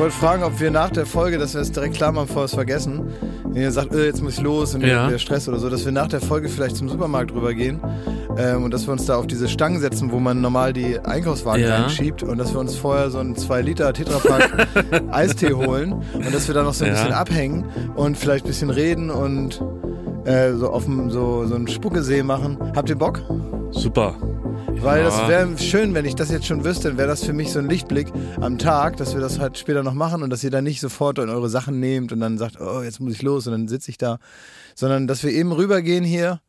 wollte fragen, ob wir nach der Folge, dass wir es direkt klar machen, bevor wir es vergessen, wenn ihr sagt, äh, jetzt muss ich los und Ja. der Stress oder so, dass wir nach der Folge vielleicht zum Supermarkt rübergehen ähm, und dass wir uns da auf diese Stangen setzen, wo man normal die Einkaufswagen Ja. reinschiebt und dass wir uns vorher so einen 2 Liter Tetrapack Eistee holen und dass wir da noch so ein Ja. bisschen abhängen und vielleicht ein bisschen reden und äh, so auf dem, so, so einen Spuckesee machen. Habt ihr Bock? Super. Weil Ja. das wäre schön, wenn ich das jetzt schon wüsste, dann wäre das für mich so ein Lichtblick am Tag, dass wir das halt später noch machen und dass ihr dann nicht sofort in eure Sachen nehmt und dann sagt, oh, jetzt muss ich los und dann sitze ich da, sondern dass wir eben rübergehen hier,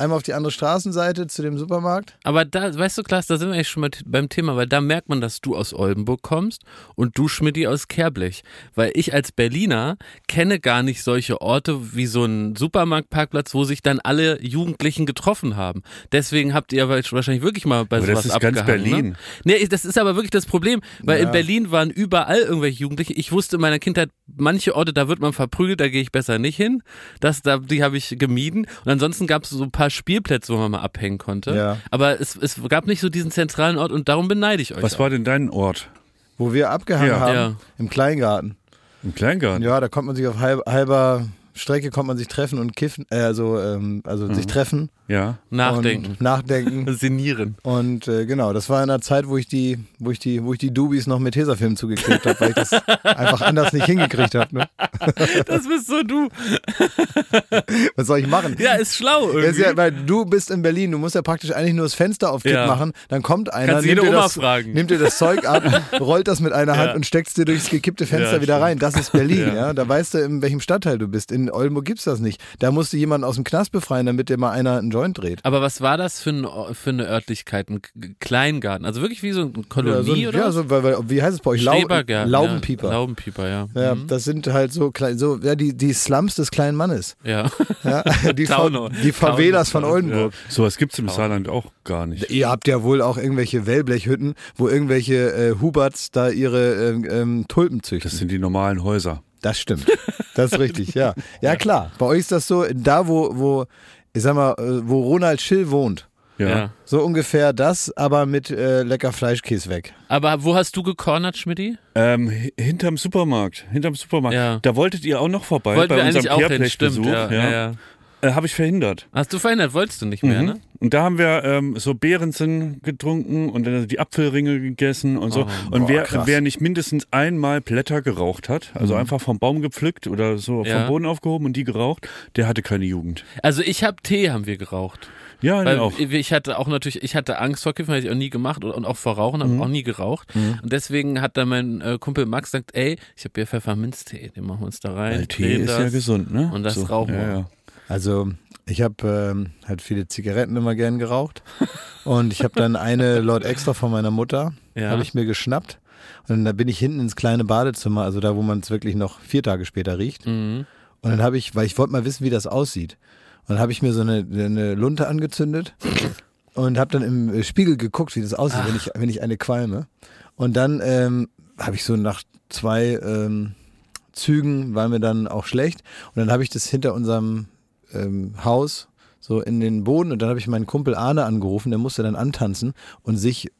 einmal auf die andere Straßenseite zu dem Supermarkt. Aber da, weißt du, Klaas, da sind wir eigentlich schon mal beim Thema, weil da merkt man, dass du aus Oldenburg kommst und du, Schmidti, aus Kerblech. Weil ich als Berliner kenne gar nicht solche Orte wie so ein Supermarktparkplatz, wo sich dann alle Jugendlichen getroffen haben. Deswegen habt ihr wahrscheinlich wirklich mal bei Aber sowas das ist ganz abgehangen. Berlin. Ne? Nee, das ist aber wirklich das Problem, weil Ja. in Berlin waren überall irgendwelche Jugendliche. Ich wusste in meiner Kindheit, manche Orte, da wird man verprügelt, da gehe ich besser nicht hin. Das, da, die habe ich gemieden. Und ansonsten gab es so ein paar Spielplätze, wo man mal abhängen konnte. Ja. Aber es, es gab nicht so diesen zentralen Ort und darum beneide ich euch. Was auch. war denn dein Ort? Wo wir abgehangen Ja. haben, Ja. im Kleingarten. Im Kleingarten? Ja, da kommt man sich auf halb, halber Strecke kommt man sich treffen und kiffen, äh, also, ähm, also sich treffen. Ja. Nachdenken. Und nachdenken. Sinieren. Und äh, genau, das war in der Zeit, wo ich die, wo ich die, wo ich die Dubis noch mit Tesafilm zugeklebt habe, weil ich das einfach anders nicht hingekriegt habe. Ne? Das bist so du. Was soll ich machen? Ja, ist schlau Das ist irgendwie. ja, weil du bist in Berlin, du musst ja praktisch eigentlich nur das Fenster auf Kipp Ja. machen, dann kommt einer, Kannst nimmt jede dir, Oma das, fragen. nimmt dir das Zeug ab, rollt das mit einer Hand Ja. und steckt es dir durchs gekippte Fenster Ja, wieder stimmt. rein. Das ist Berlin, ja. Ja. Da weißt du, in welchem Stadtteil du bist. In Oldenburg gibt's das nicht. Da musst du jemanden aus dem Knast befreien, damit dir mal einer einen Joint dreht. Aber was war das für, ein, für eine Örtlichkeit? Ein Kleingarten? Also wirklich wie so eine Kolonie ja, so, ein- oder ja, so, weil, weil, wie heißt es bei euch? Lau Laubenpieper. Ja, Laubenpieper, ja. Ja, Mhm. das sind halt so klein, so ja, die, die Slums des kleinen Mannes. ja. Ja, die, Fa Taunau. die Favelas von Oldenburg. Sowas gibt es im Saarland auch gar nicht. Ihr habt ja wohl auch irgendwelche Wellblechhütten, wo irgendwelche äh, Huberts da ihre ähm, ähm, Tulpen züchten. Das sind die normalen Häuser. Das stimmt. Das ist richtig, ja. Ja, klar. Bei euch ist das so, da wo, wo, ich sag mal, äh, wo Ronald Schill wohnt. Ja. Ja. So ungefähr das, aber mit äh, lecker Fleischkäse weg. Aber wo hast du gecornert, Schmidti? Ähm, hi- hinterm Supermarkt. Hinterm Supermarkt. Ja. Da wolltet ihr auch noch vorbei Wollten bei wir unserem eigentlich auch hin, stimmt. Kehrblechbesuch. Ja, ja. Äh, Habe ich verhindert. Hast du verhindert? Wolltest du nicht mehr, Mhm. ne? Und da haben wir ähm, so Beerensen getrunken und dann die Apfelringe gegessen und so. Oh, und boah, wer, krass. wer nicht mindestens einmal Blätter geraucht hat, also einfach vom Baum gepflückt oder so Ja. vom Boden aufgehoben und die geraucht, der hatte keine Jugend. Also ich habe Tee, haben wir geraucht. Ja, Weil auch. ich hatte auch natürlich, ich hatte Angst vor Kiffen, hätte ich auch nie gemacht und auch vor Rauchen, Mhm. habe auch nie geraucht. Und deswegen hat dann mein äh, Kumpel Max gesagt, ey, ich habe hier Pfefferminztee, den machen wir uns da rein. Weil Tee ist das. ja gesund, ne? Und das rauchen wir. ja, ja. Also ich habe ähm, halt viele Zigaretten immer gern geraucht und ich habe dann eine Lord Extra von meiner Mutter, Ja. habe ich mir geschnappt und dann bin ich hinten ins kleine Badezimmer, also da, wo man es wirklich noch vier Tage später riecht. Mhm. Und dann habe ich, weil ich wollte mal wissen, wie das aussieht. Und dann habe ich mir so eine, eine Lunte angezündet und habe dann im Spiegel geguckt, wie das aussieht, wenn ich, wenn ich eine qualme. Und dann ähm, habe ich so nach zwei ähm, Zügen war mir dann auch schlecht. Und dann habe ich das hinter unserem ähm, Haus so in den Boden und dann habe ich meinen Kumpel Arne angerufen, der musste dann antanzen und sich äh,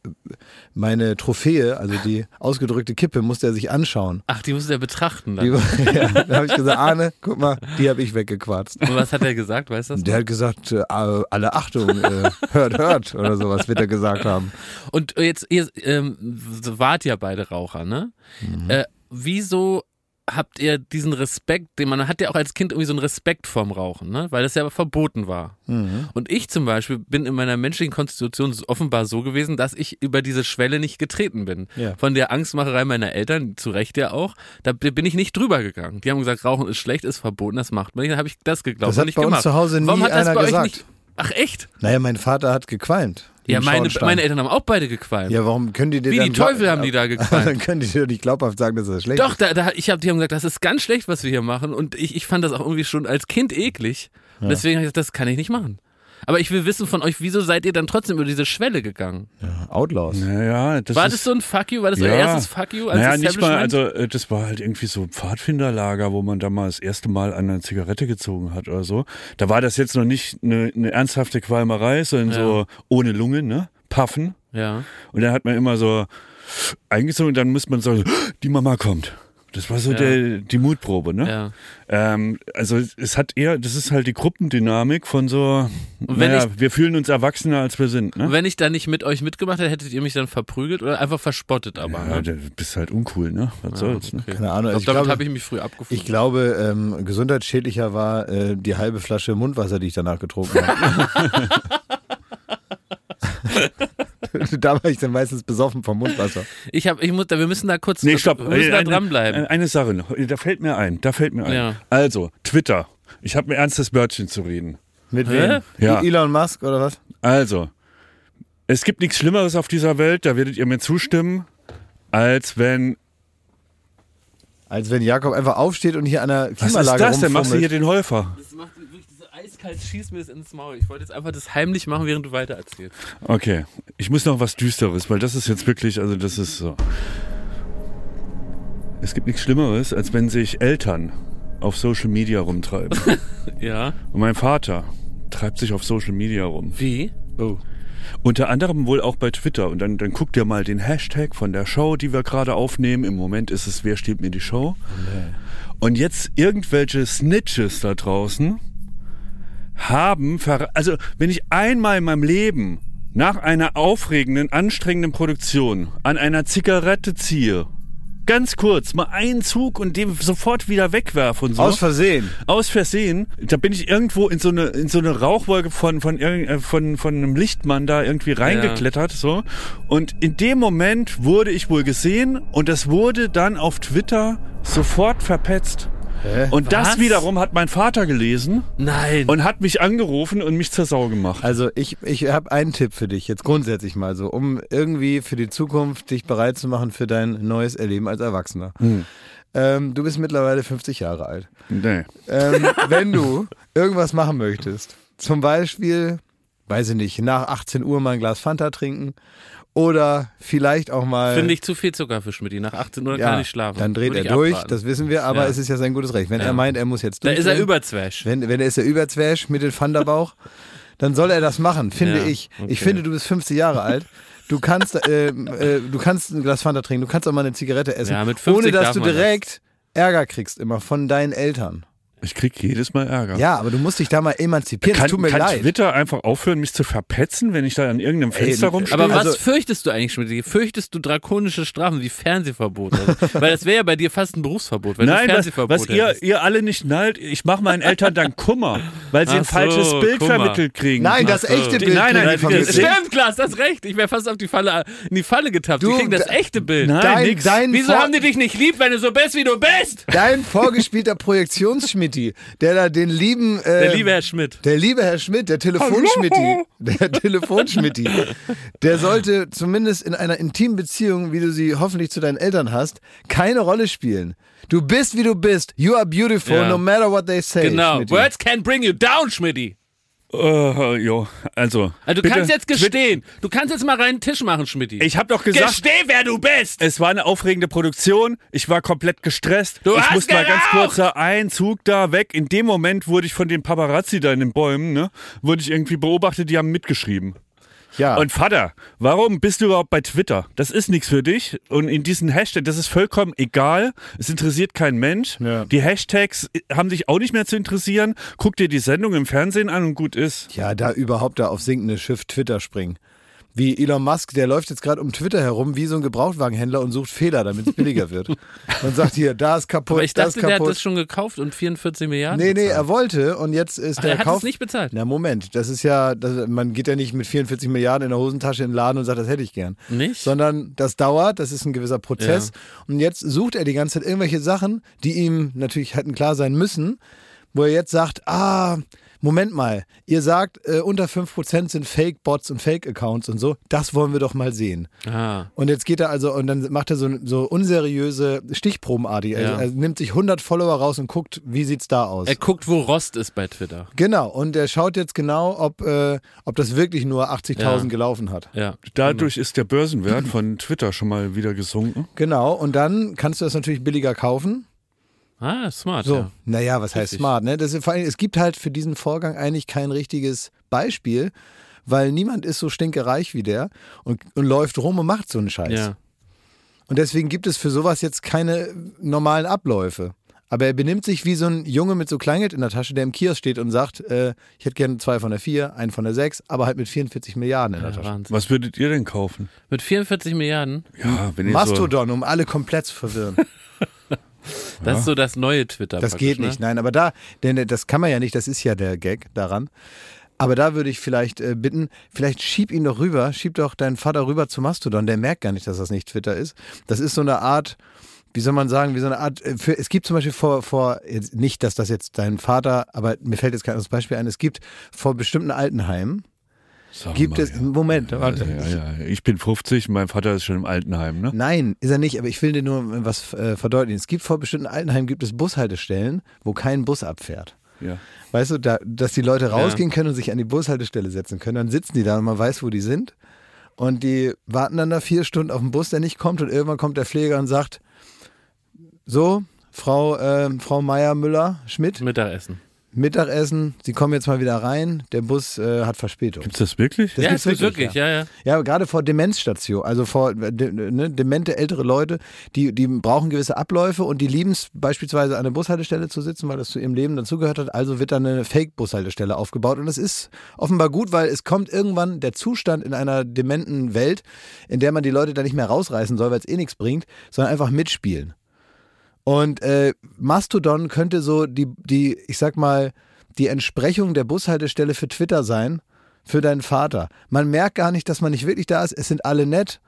meine Trophäe, also die ausgedrückte Kippe, musste er sich anschauen. Ach, die musst du ja betrachten Die, dann. ja, dann habe ich gesagt, Arne, guck mal, die habe ich weggequarzt. Und was hat er gesagt, weißt du das? Der hat gesagt, äh, alle Achtung, äh, hört, hört oder sowas wird er gesagt haben. Und jetzt, ihr ähm, wart ja beide Raucher, ne? Mhm. Äh, wieso habt ihr diesen Respekt, den man hat ja auch als Kind irgendwie so einen Respekt vorm Rauchen, ne? Weil das ja aber verboten war. Mhm. Und ich zum Beispiel bin in meiner menschlichen Konstitution offenbar so gewesen, dass ich über diese Schwelle nicht getreten bin. Ja. Von der Angstmacherei meiner Eltern, zu Recht ja auch, da bin ich nicht drüber gegangen. Die haben gesagt, Rauchen ist schlecht, ist verboten, das macht man nicht. Dann habe ich das geglaubt Das hat und nicht bei uns gemacht. zu Hause nie Warum hat das einer bei gesagt. euch nicht? Ach echt? Naja, mein Vater hat gequalmt. Ja, meine, meine Eltern haben auch beide gequalmt. Ja, warum können die dir Wie dann die Teufel haben die da gequalmt. dann können die dir doch nicht glaubhaft sagen, dass das schlecht Doch, ist. da, da, ich hab, die haben gesagt, das ist ganz schlecht, was wir hier machen. Und ich, ich fand das auch irgendwie schon als Kind eklig. Und deswegen habe ich gesagt, das kann ich nicht machen. Aber ich will wissen von euch, wieso seid ihr dann trotzdem über diese Schwelle gegangen? Ja, Outlaws. Naja, das war ist, das so ein Fuck you? War das euer erstes Fuck you als naja, nicht mal, also äh, das war halt irgendwie so ein Pfadfinderlager, wo man da mal das erste Mal an einer Zigarette gezogen hat oder so. Da war das jetzt noch nicht eine, eine ernsthafte Qualmerei, sondern Ja. so ohne Lunge, ne? Puffen. ja. Und dann hat man immer so eingezogen und dann muss man sagen, die Mama kommt. Das war so Ja. der, die Mutprobe, ne? Ja. Ähm, also es hat eher, das ist halt die Gruppendynamik von so, naja, wir fühlen uns erwachsener, als wir sind, Und ne? wenn ich da nicht mit euch mitgemacht hätte, hättet ihr mich dann verprügelt oder einfach verspottet aber. Ja, ne? du bist halt uncool, ne? Was soll's, ne? okay. Keine Ahnung. Ich Also glaub, damit ich habe glaube, ich mich früh abgefunden. ich glaube ähm, gesundheitsschädlicher war äh, die halbe Flasche Mundwasser, die ich danach getrunken habe. da war ich dann meistens besoffen vom Mundwasser. Ich hab, ich muss, da- wir müssen da kurz, Nee, stopp. wir müssen da dranbleiben. Eine Sache noch. Da fällt mir ein. Da fällt mir ein. Ja. Also, Twitter. Ich habe ein ernstes Wörtchen zu reden. Mit Hä? wem? Ja. Elon Musk oder was? Also, es gibt nichts Schlimmeres auf dieser Welt, da werdet ihr mir zustimmen, als wenn. Als wenn Jakob einfach aufsteht und hier an der Was Klimaanlage ist das denn? Machst du hier den Häufer? Das macht wirklich eiskalt, schießt mir das ins Maul. Ich wollte jetzt einfach das heimlich machen, während du weiter erzählst. Okay. Ich muss noch was Düsteres, weil das ist jetzt wirklich, also das ist so. Es gibt nichts Schlimmeres, als wenn sich Eltern auf Social Media rumtreiben. Ja. Und mein Vater treibt sich auf Social Media rum. Wie? Oh. Unter anderem wohl auch bei Twitter. Und dann, dann guckt ihr mal den Hashtag von der Show, die wir gerade aufnehmen. Im Moment ist es Wer steht mir die Show? Und jetzt irgendwelche Snitches da draußen haben, also wenn ich einmal in meinem Leben nach einer aufregenden, anstrengenden Produktion an einer Zigarette ziehe, ganz kurz, mal einen Zug und den sofort wieder wegwerfe und so Aus Versehen. aus Versehen, da bin ich irgendwo in so eine in so eine Rauchwolke von von irgend- äh, von von einem Lichtmann da irgendwie reingeklettert so und in dem Moment wurde ich wohl gesehen und das wurde dann auf Twitter sofort verpetzt. Hä? Und Was? das wiederum hat mein Vater gelesen Nein. und hat mich angerufen und mich zur Sau gemacht. Also ich, ich habe einen Tipp für dich, jetzt grundsätzlich mal so, um irgendwie für die Zukunft dich bereit zu machen für dein neues Erleben als Erwachsener. Hm. Ähm, du bist mittlerweile 50 Jahre alt. Nee. Ähm, wenn du irgendwas machen möchtest, zum Beispiel, weiß ich nicht, nach 18 Uhr mal ein Glas Fanta trinken oder vielleicht auch mal... Finde ich zu viel Zucker für Schmidt. Nach 18 Uhr ja, kann ich schlafen. Dann dreht Würde er durch, abraten. das wissen wir, aber Ja. es ist ja sein gutes Recht. Wenn Ja. er meint, er muss jetzt Da ist er überzwäsch. wenn, wenn er ist der Überzwerg mit dem Thunderbauch, dann soll er das machen, finde ich. okay. Ich finde, du bist 50 Jahre alt. Du kannst, äh, äh, du kannst ein Glas Fanta trinken, du kannst auch mal eine Zigarette essen, Ja, mit 50 ohne dass du man das. direkt Ärger kriegst immer von deinen Eltern. Ich krieg jedes Mal Ärger. Ja, aber du musst dich da mal emanzipieren. Kann, das tut mir kann leid. Twitter einfach aufhören, mich zu verpetzen, wenn ich da an irgendeinem Fenster Ey, rumstehe? Aber was Also- fürchtest du eigentlich, Schmidt? Fürchtest du drakonische Strafen wie Fernsehverbot? Also, weil das wäre ja bei dir fast ein Berufsverbot, wenn Nein, du was, Fernsehverbot was ihr, hättest. ihr alle nicht nallt, ich mache meinen Eltern dann Kummer, weil sie Ach ein falsches so, Bild Kummer. vermittelt kriegen. Nein, das Ach so. echte Die- Bild. nein, nein, vermittelt. stimmt. Klaas, das recht. Ich wäre fast auf die Falle, in die Falle getappt. Du, Die kriegen das da- echte Bild. Nein, Dein, nix. dein, Wieso haben die dich nicht lieb, wenn du so bist, wie du bist? dein vorgespielter Projektionsschmitti, der da den lieben. Äh, Der liebe Herr Schmidt. Der liebe Herr Schmidt, der Telefonschmitti, der Telefonschmitti, der sollte zumindest in einer intimen Beziehung, wie du sie hoffentlich zu deinen Eltern hast, keine Rolle spielen. Du bist, wie du bist. You are beautiful, Ja. no matter what they say. Genau. Schmidti. Words can bring you down, Schmidti. Äh, jo, also. Also du kannst jetzt gestehen. Du kannst jetzt mal reinen Tisch machen, Schmidti. Ich habe doch gesagt, Gesteh, wer du bist. es war eine aufregende Produktion. Ich war komplett gestresst. Du ich hast musste mal ganz kurz da einen Zug da weg. In dem Moment wurde ich von den Paparazzi da in den Bäumen, ne, wurde ich irgendwie beobachtet, die haben mitgeschrieben. Ja. Und Vater, warum bist du überhaupt bei Twitter? Das ist nichts für dich. Und in diesen Hashtag, das ist vollkommen egal. Es interessiert kein Mensch. Ja. Die Hashtags haben dich auch nicht mehr zu interessieren. Guck dir die Sendung im Fernsehen an und gut ist. ja, da überhaupt da auf sinkende Schiff Twitter springen. Wie Elon Musk, der läuft jetzt gerade um Twitter herum wie so ein Gebrauchtwagenhändler und sucht Fehler, damit es billiger wird. Und sagt hier, da ist kaputt, Aber ich das dachte, ist der hat kaputt. das schon gekauft und 44 Milliarden Nee, nee, bezahlt. er wollte und jetzt ist Ach, der er hat Kauf. es nicht bezahlt. Na Moment, das ist ja, das, man geht ja nicht mit 44 Milliarden in der Hosentasche in den Laden und sagt, das hätte ich gern. Nicht? Sondern das dauert, das ist ein gewisser Prozess. Und jetzt sucht er die ganze Zeit irgendwelche Sachen, die ihm natürlich hätten klar sein müssen, wo er jetzt sagt, ah, Moment mal, ihr sagt, äh, unter 5% sind Fake-Bots und Fake-Accounts und so, das wollen wir doch mal sehen. Ah. Und jetzt geht er also und dann macht er so, so unseriöse Stichprobenartig. Ja. Er, er nimmt sich 100 Follower raus und guckt, wie sieht's da aus. Er guckt, wo Rost ist bei Twitter. Genau, und er schaut jetzt genau, ob, äh, ob das wirklich nur 80.000 Ja. gelaufen hat. Ja. Dadurch ist der Börsenwert von Twitter schon mal wieder gesunken. Genau, und dann kannst du das natürlich billiger kaufen. Ah, smart. So, Ja. naja, was heißt Richtig. smart, ne? Das ist, vor allem, es gibt halt für diesen Vorgang eigentlich kein richtiges Beispiel, weil niemand ist so stinkereich wie der und, und läuft rum und macht so einen Scheiß. ja. Und deswegen gibt es für sowas jetzt keine normalen Abläufe. Aber er benimmt sich wie so ein Junge mit so Kleingeld in der Tasche, der im Kiosk steht und sagt, äh, ich hätte gerne zwei von der vier, einen von der sechs, aber halt mit 44 Milliarden in der Ja, Tasche. Wahnsinn. Was würdet ihr denn kaufen? Mit 44 Milliarden? Ja, wenn ihr Mastodon, um alle komplett zu verwirren. Das ist so das neue Twitter. Das geht nicht, Ne? nein, aber da, denn das kann man ja nicht, das ist ja der Gag daran. Aber da würde ich vielleicht äh, bitten, vielleicht schieb ihn doch rüber, schieb doch deinen Vater rüber zu Mastodon, der merkt gar nicht, dass das nicht Twitter ist. Das ist so eine Art, wie soll man sagen, wie so eine Art, äh, für, es gibt zum Beispiel vor, vor nicht, dass das jetzt dein Vater, aber mir fällt jetzt kein anderes Beispiel ein, es gibt vor bestimmten Altenheimen, so, gibt mal, es, ja. Moment, warte. ja, ja. Ich bin 50, mein Vater ist schon im Altenheim, ne? Nein, ist er nicht, aber ich will dir nur was äh, verdeutlichen. Es gibt vor bestimmten Altenheimen gibt es Bushaltestellen, wo kein Bus abfährt. Ja. Weißt du, da, dass die Leute rausgehen können und sich an die Bushaltestelle setzen können. Dann sitzen die da und man weiß, wo die sind. Und die warten dann da vier Stunden auf den Bus, der nicht kommt. Und irgendwann kommt der Pfleger und sagt: So, Frau, äh, Frau Meier Müller Schmidt, Mittagessen. Mittagessen, Sie kommen jetzt mal wieder rein. Der Bus äh, hat Verspätung. Gibt's das wirklich? Das ja, gibt's es gibt wirklich, wirklich, ja, ja. Ja, gerade vor Demenzstation, also vor äh, de, ne, demente ältere Leute, die, die brauchen gewisse Abläufe und die lieben es beispielsweise an der Bushaltestelle zu sitzen, weil das zu ihrem Leben dazugehört hat. Also wird dann eine Fake-Bushaltestelle aufgebaut und das ist offenbar gut, weil es kommt irgendwann der Zustand in einer dementen Welt, in der man die Leute da nicht mehr rausreißen soll, weil es eh nichts bringt, sondern einfach mitspielen. Und äh, Mastodon könnte so die, die, ich sag mal, die Entsprechung der Bushaltestelle für Twitter sein, für deinen Vater. Man merkt gar nicht, dass man nicht wirklich da ist. Es sind alle nett.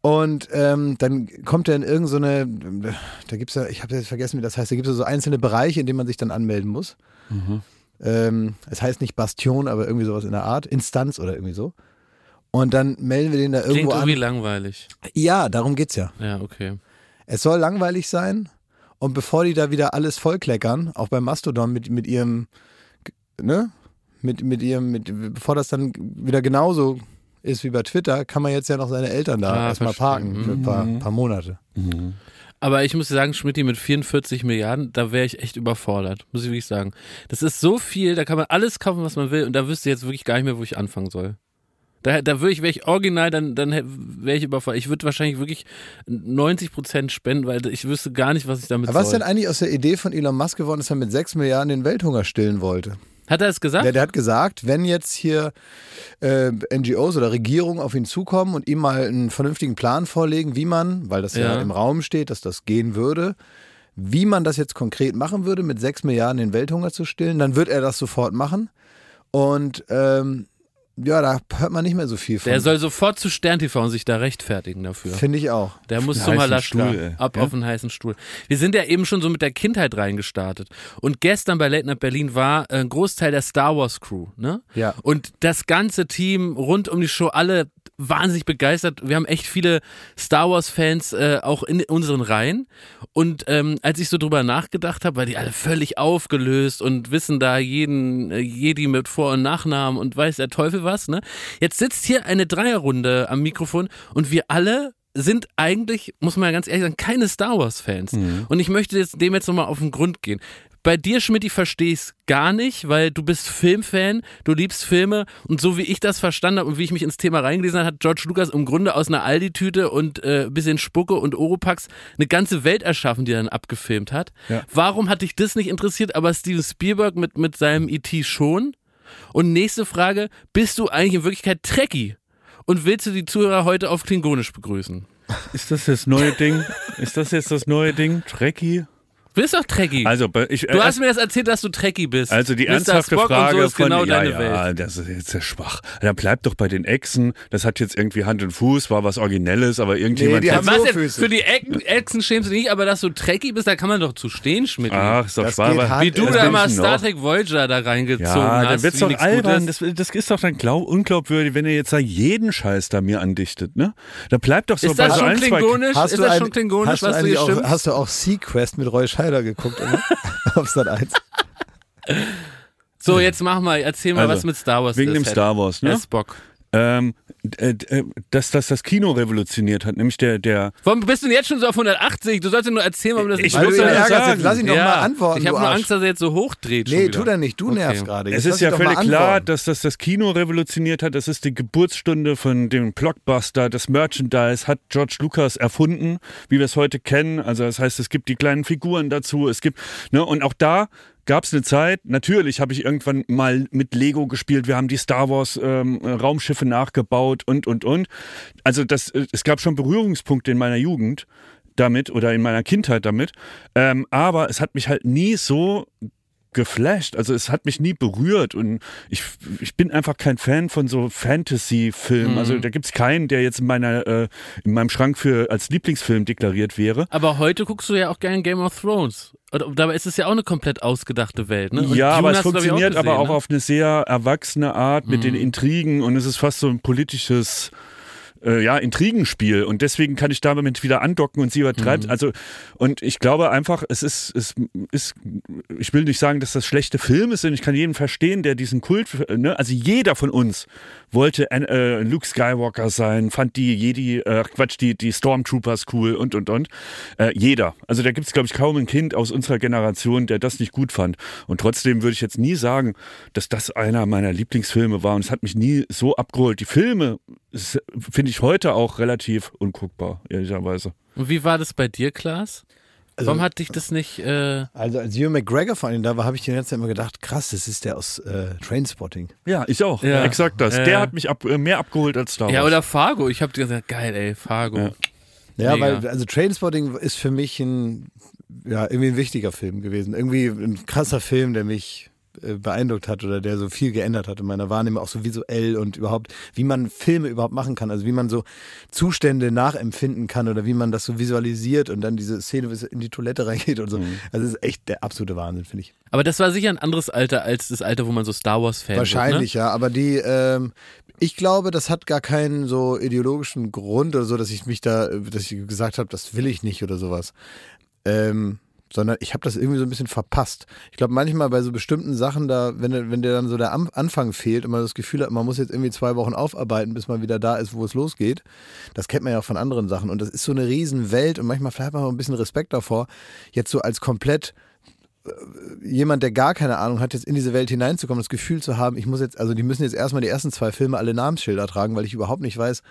Und ähm, dann kommt er in irgendeine, so da gibt es ja, ich habe jetzt vergessen, wie das heißt, da gibt es so einzelne Bereiche, in denen man sich dann anmelden muss. Ähm, es heißt nicht Bastion, aber irgendwie sowas in der Art, Instanz oder irgendwie so. Und dann melden wir den da Klingt irgendwo irgendwie an. langweilig. Ja, darum geht's ja. Ja, okay. Es soll langweilig sein und bevor die da wieder alles vollkleckern, auch beim Mastodon mit, mit ihrem, ne, mit, mit ihrem, mit, bevor das dann wieder genauso ist wie bei Twitter, kann man jetzt ja noch seine Eltern da Ah, erstmal parken für ein paar, paar Monate. Aber ich muss sagen, Schmidti mit 44 Milliarden, da wäre ich echt überfordert, muss ich wirklich sagen. Das ist so viel, da kann man alles kaufen, was man will und da wüsste ich jetzt wirklich gar nicht mehr, wo ich anfangen soll. Da, da würde ich, wäre ich original, dann, dann wäre ich überfordert. Ich würde wahrscheinlich wirklich 90 Prozent spenden, weil ich wüsste gar nicht, was ich damit Aber was ist soll. denn eigentlich aus der Idee von Elon Musk geworden, dass er mit 6 Milliarden den Welthunger stillen wollte? Hat er es gesagt? Der, der hat gesagt, wenn jetzt hier äh, NGOs oder Regierungen auf ihn zukommen und ihm mal einen vernünftigen Plan vorlegen, wie man, weil das ja, Ja. im Raum steht, dass das gehen würde, wie man das jetzt konkret machen würde, mit 6 Milliarden den Welthunger zu stillen, dann wird er das sofort machen. Und ähm, ja, da hört man nicht mehr so viel von. der soll sofort zu Stern TV und sich da rechtfertigen dafür. Finde ich auch. Der muss einen zu heißen Malaschka Stuhl, ab Ja? auf einen heißen Stuhl. Wir sind ja eben schon so mit der Kindheit reingestartet. Und gestern bei Late Night Berlin war ein Großteil der Star Wars Crew, ne? Ja. Und das ganze Team rund um die Show, alle wahnsinnig begeistert. Wir haben echt viele Star Wars Fans äh, auch in unseren Reihen. Und ähm, als ich so drüber nachgedacht habe, weil die alle völlig aufgelöst und wissen da jeden äh, Jedi mit Vor- und Nachnamen und weiß der Teufel was, ne? Jetzt sitzt hier eine Dreierrunde am Mikrofon und wir alle sind eigentlich, muss man ja ganz ehrlich sagen, keine Star Wars-Fans. Und ich möchte jetzt dem jetzt nochmal auf den Grund gehen. Bei dir, Schmidt, ich verstehe es gar nicht, weil du bist Filmfan, du liebst Filme und so wie ich das verstanden habe und wie ich mich ins Thema reingelesen habe, hat George Lucas im Grunde aus einer Aldi-Tüte und äh, bisschen Spucke und Oropax eine ganze Welt erschaffen, die er dann abgefilmt hat. Ja. Warum hat dich das nicht interessiert, aber Steven Spielberg mit, mit seinem E.T. schon? Und nächste Frage, bist du eigentlich in Wirklichkeit Trekkie? Und willst du die Zuhörer heute auf Klingonisch begrüßen? Ist das das neue Ding? Ist das jetzt das neue Ding? Trekkie? Du bist doch Trekkie. Also, ich, du hast mir das erzählt, dass du Trekkie bist. Also die Mr. ernsthafte Spock Frage so ist von genau ja, deine ja, Welt. das ist jetzt sehr schwach. Dann bleibt doch bei den Echsen. Das hat jetzt irgendwie Hand und Fuß, war was Originelles, aber irgendjemand. Nee, die hat- haben so? Füße. Für die Ecken, Echsen schämst du dich nicht, aber dass du Trekkie bist, da kann man doch zu stehen, Schmidt. Ach, ist doch Das schwach. geht aber- hart. Wie du da immer Star. Trek Voyager da reingezogen Ja, hast. dann wird's doch albern. Das, das ist doch dann glaub, unglaubwürdig, wenn er jetzt da jeden Scheiß da mir andichtet, ne? Da bleibt doch so Ist bei das so schon ein, zwei klingonisch? Hast ist du das schon klingonisch, hast du was du hier auch, stimmst? Hast du auch Sequest mit Roy Scheider geguckt immer? auf Sat 1? So, jetzt mach mal, erzähl mal, Also, was mit Star Wars wegen ist. dem Herr- Star Wars, ne? Spock. Ähm, äh, äh, dass das das Kino revolutioniert hat, nämlich der der Warum bist du denn jetzt schon so auf 180? Du sollst ja nur erzählen, warum das Ich nicht muss ihn doch ärgerst, lass ihn doch ja, mal antworten. Ich habe nur Arsch. Angst, dass er jetzt so hochdreht. Nee, tu das nicht, du Okay. nervst gerade. Es ist ja völlig klar, dass das das Kino revolutioniert hat. Das ist die Geburtsstunde von dem Blockbuster. Das Merchandise hat George Lucas erfunden, wie wir es heute kennen. Also das heißt, es gibt die kleinen Figuren dazu. Es gibt ne und auch da gab es eine Zeit. Natürlich habe ich irgendwann mal mit Lego gespielt. Wir haben die Star Wars ähm, Raumschiffe nachgebaut und und und. Also das, äh, es gab schon Berührungspunkte in meiner Jugend damit oder in meiner Kindheit damit. Ähm, aber es hat mich halt nie so geflasht. Also es hat mich nie berührt und ich, ich bin einfach kein Fan von so Fantasy-Filmen. Mhm. Also da gibt's keinen, der jetzt in meiner äh, in meinem Schrank für als Lieblingsfilm deklariert wäre. Aber heute guckst du ja auch gerne Game of Thrones. Und dabei ist es ja auch eine komplett ausgedachte Welt. Ne? Und ja, aber Dune es glaub ich, funktioniert aber gesehen, auch ne? auf eine sehr erwachsene Art mit den Mhm. Intrigen und es ist fast so ein politisches äh, ja, Intrigenspiel und deswegen kann ich damit wieder andocken und sie übertreibt. Mhm. Also, und ich glaube einfach, es ist, es ist, ich will nicht sagen, dass das schlechte Filme sind. Ich kann jeden verstehen, der diesen Kult, ne, also jeder von uns wollte äh, Luke Skywalker sein, fand die Jedi, äh, Quatsch, die, die Stormtroopers cool und, und, und. Äh, jeder. Also da gibt es, glaube ich, kaum ein Kind aus unserer Generation, der das nicht gut fand. Und trotzdem würde ich jetzt nie sagen, dass das einer meiner Lieblingsfilme war. Und es hat mich nie so abgeholt. Die Filme finde ich heute auch relativ unguckbar, ehrlicherweise. Und wie war das bei dir, Klaas? Also- Warum hat dich das nicht... Äh, Also als Ewan McGregor vor allem da war, habe ich die ganze Zeit immer gedacht, krass, das ist der aus äh, Trainspotting. Ja, ich auch. Ja. Exakt das. Ja. Der hat mich ab, äh, mehr abgeholt als Star Wars. ja, oder Fargo. Ich habe gesagt, geil, ey, Fargo. Ja. Ja, weil also Trainspotting ist für mich ein ja irgendwie ein wichtiger Film gewesen, irgendwie ein krasser Film, der mich äh, beeindruckt hat oder der so viel geändert hat in meiner Wahrnehmung, auch so visuell und überhaupt, wie man Filme überhaupt machen kann, also wie man so Zustände nachempfinden kann oder wie man das so visualisiert und dann diese Szene, wie es in die Toilette reingeht und so. Also das ist echt der absolute Wahnsinn, finde ich. Aber das war sicher ein anderes Alter als das Alter, wo man so Star Wars-Fan Wahrscheinlich, wird, ne? ja. Aber die, ähm, ich glaube, das hat gar keinen so ideologischen Grund oder so, dass ich mich da, äh, dass ich gesagt habe, das will ich nicht oder sowas. Ähm, sondern ich habe das irgendwie so ein bisschen verpasst. Ich glaube, manchmal bei so bestimmten Sachen, da, wenn, wenn dir dann so der Anfang fehlt und man das Gefühl hat, man muss jetzt irgendwie zwei Wochen aufarbeiten, bis man wieder da ist, wo es losgeht. Das kennt man ja auch von anderen Sachen. Und das ist so eine Riesenwelt und manchmal vielleicht hat man auch ein bisschen Respekt davor, jetzt so als komplett jemand, der gar keine Ahnung hat, jetzt in diese Welt hineinzukommen, das Gefühl zu haben, ich muss jetzt, also die müssen jetzt erstmal die ersten zwei Filme alle Namensschilder tragen, weil ich überhaupt nicht weiß,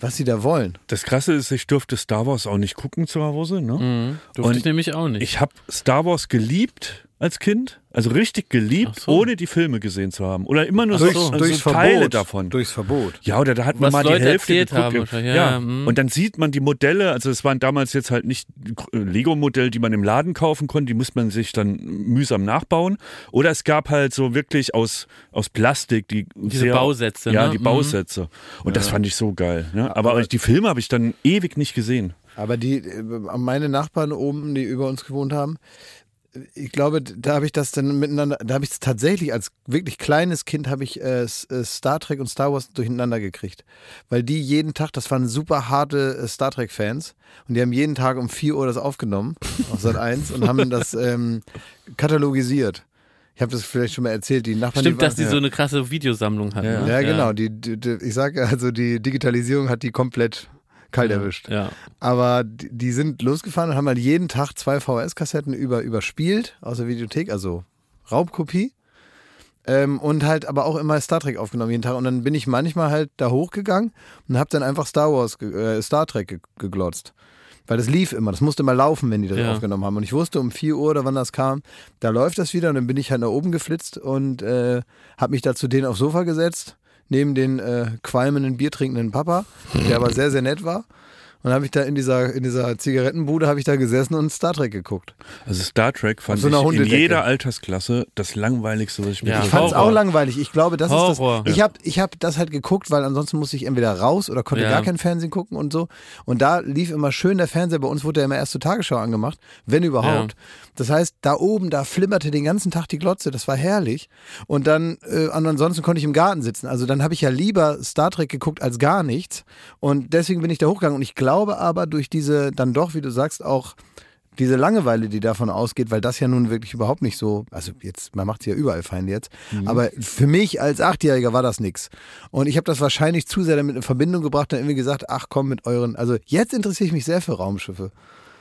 was sie da wollen. Das Krasse ist, ich durfte Star Wars auch nicht gucken zu Hause. Ne? Mhm. Durfte Und ich nämlich auch nicht. Ich habe Star Wars geliebt als Kind, also richtig geliebt, so. ohne die Filme gesehen zu haben. Oder immer nur so, so. so durchs Teile Verbot. davon. Durchs Verbot. Ja, oder da hat man Was mal Leute die Hälfte geguckt. haben ja, Ja, mhm. und dann sieht man die Modelle, also es waren damals jetzt halt nicht Lego-Modelle, die man im Laden kaufen konnte, die musste man sich dann mühsam nachbauen. Oder es gab halt so wirklich aus, aus Plastik die Diese sehr, Bausätze, Ja, ne? die Mhm. Bausätze. Und das fand ich so geil. Ne? Aber die Filme habe ich dann ewig nicht gesehen. Aber die, äh, meine Nachbarn oben, die über uns gewohnt haben, ich glaube, da habe ich das dann miteinander, da habe ich es tatsächlich als wirklich kleines Kind habe ich äh, äh, Star Trek und Star Wars durcheinander gekriegt. Weil die jeden Tag, das waren super harte äh, Star Trek-Fans und die haben jeden Tag um 4 Uhr das aufgenommen, auf Sat 1 und haben das ähm, katalogisiert. Ich habe das vielleicht schon mal erzählt, die Nachbarn Stimmt, die dass die waren, so eine krasse Videosammlung hatten. Ja, ne? ja, genau, die, die, die, ich sage also die Digitalisierung hat die komplett kalt erwischt. Ja. Aber die, die sind losgefahren und haben halt jeden Tag zwei VHS-Kassetten über, überspielt aus der Videothek, also Raubkopie. Ähm, und halt aber auch immer Star Trek aufgenommen jeden Tag. Und dann bin ich manchmal halt da hochgegangen und habe dann einfach Star Wars, äh, Star Trek ge geglotzt. Weil das lief immer, das musste mal laufen, wenn die das Ja. aufgenommen haben. Und ich wusste um 4 Uhr oder wann das kam, da läuft das wieder und dann bin ich halt nach oben geflitzt und äh, habe mich da zu denen aufs Sofa gesetzt, neben den äh, qualmenden, biertrinkenden Papa, der aber sehr, sehr nett war. Und dann habe ich da in dieser, in dieser Zigarettenbude habe ich da gesessen und Star Trek geguckt. Also Star Trek fand so ich in jeder Altersklasse das langweiligste, was ich mir Ja, Ich fand es auch langweilig. Ich glaube, das Horror. ist das. Ich habe ich hab das halt geguckt, weil ansonsten musste ich entweder raus oder konnte Ja. gar kein Fernsehen gucken und so. Und da lief immer schön der Fernseher. Bei uns wurde der immer erst zur Tagesschau angemacht, wenn überhaupt. Das heißt, da oben, da flimmerte den ganzen Tag die Glotze. Das war herrlich. Und dann, äh, ansonsten konnte ich im Garten sitzen. Also dann habe ich ja lieber Star Trek geguckt als gar nichts. Und deswegen bin ich da hochgegangen. Und ich glaube aber durch diese dann doch, wie du sagst, auch diese Langeweile, die davon ausgeht, weil das ja nun wirklich überhaupt nicht so, also jetzt, man macht es ja überall fein jetzt, aber für mich als Achtjähriger war das nix. Und ich habe das wahrscheinlich zu sehr damit in Verbindung gebracht und irgendwie gesagt, ach komm mit euren, also jetzt interessiere ich mich sehr für Raumschiffe.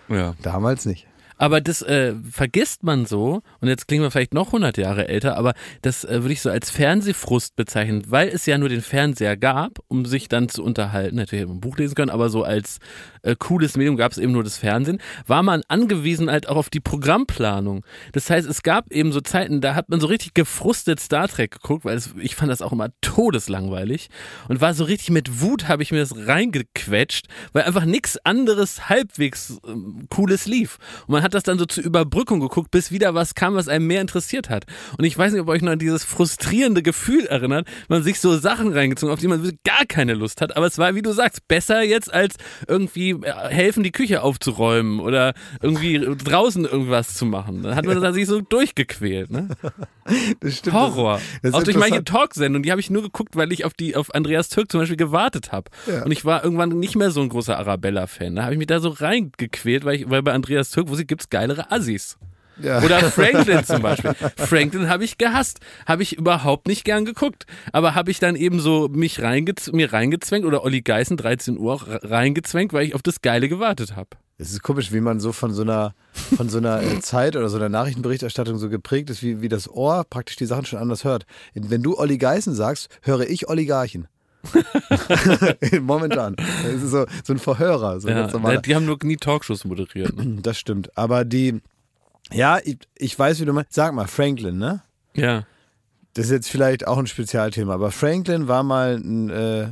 Ja. Damals nicht. Aber das äh, vergisst man so, und jetzt klingen wir vielleicht noch 100 Jahre älter, aber das äh, würde ich so als Fernsehfrust bezeichnen, weil es ja nur den Fernseher gab, um sich dann zu unterhalten. Natürlich hätte man ein Buch lesen können, aber so als äh, cooles Medium gab es eben nur das Fernsehen. War man angewiesen halt auch auf die Programmplanung. Das heißt, es gab eben so Zeiten, da hat man so richtig gefrustet Star Trek geguckt, weil es, ich fand das auch immer todeslangweilig und war so richtig mit Wut habe ich mir das reingequetscht, weil einfach nichts anderes halbwegs ähm, cooles lief. Und man hat das dann so zur Überbrückung geguckt, bis wieder was kam, was einem mehr interessiert hat. Und ich weiß nicht, ob euch noch an dieses frustrierende Gefühl erinnert, man sich so Sachen reingezogen, auf die man gar keine Lust hat. Aber es war, wie du sagst, besser jetzt als irgendwie äh, helfen, die Küche aufzuräumen oder irgendwie draußen irgendwas zu machen. Dann hat man sich so durchgequält. Ne? Das stimmt. Horror. Das ist auch durch manche. Talksendungen, die habe ich nur geguckt, weil ich auf die auf Andreas Türk zum Beispiel gewartet habe. Ja. Und ich war irgendwann nicht mehr so ein großer Arabella-Fan. Da habe ich mich da so reingequält, weil, ich, weil bei Andreas Türk, wo sie gibt's geilere Assis. Ja. Oder Franklin zum Beispiel. Franklin habe ich gehasst. Habe ich überhaupt nicht gern geguckt. Aber habe ich dann eben so mich reingez mir reingezwängt oder Olli Geißen 13 Uhr auch reingezwängt, weil ich auf das Geile gewartet habe. Es ist komisch, wie man so von so einer, von so einer äh, Zeit oder so einer Nachrichtenberichterstattung so geprägt ist, wie, wie das Ohr praktisch die Sachen schon anders hört. Wenn du Olli Geißen sagst, höre ich Oligarchen. Momentan. Das ist so, so ein Verhörer. So Ja, die haben nur nie Talkshows moderiert. Ne? Das stimmt. Aber die, ja, ich, ich weiß, wie du meinst. Sag mal, Franklin, ne? Ja. Das ist jetzt vielleicht auch ein Spezialthema, aber Franklin war mal ein, äh,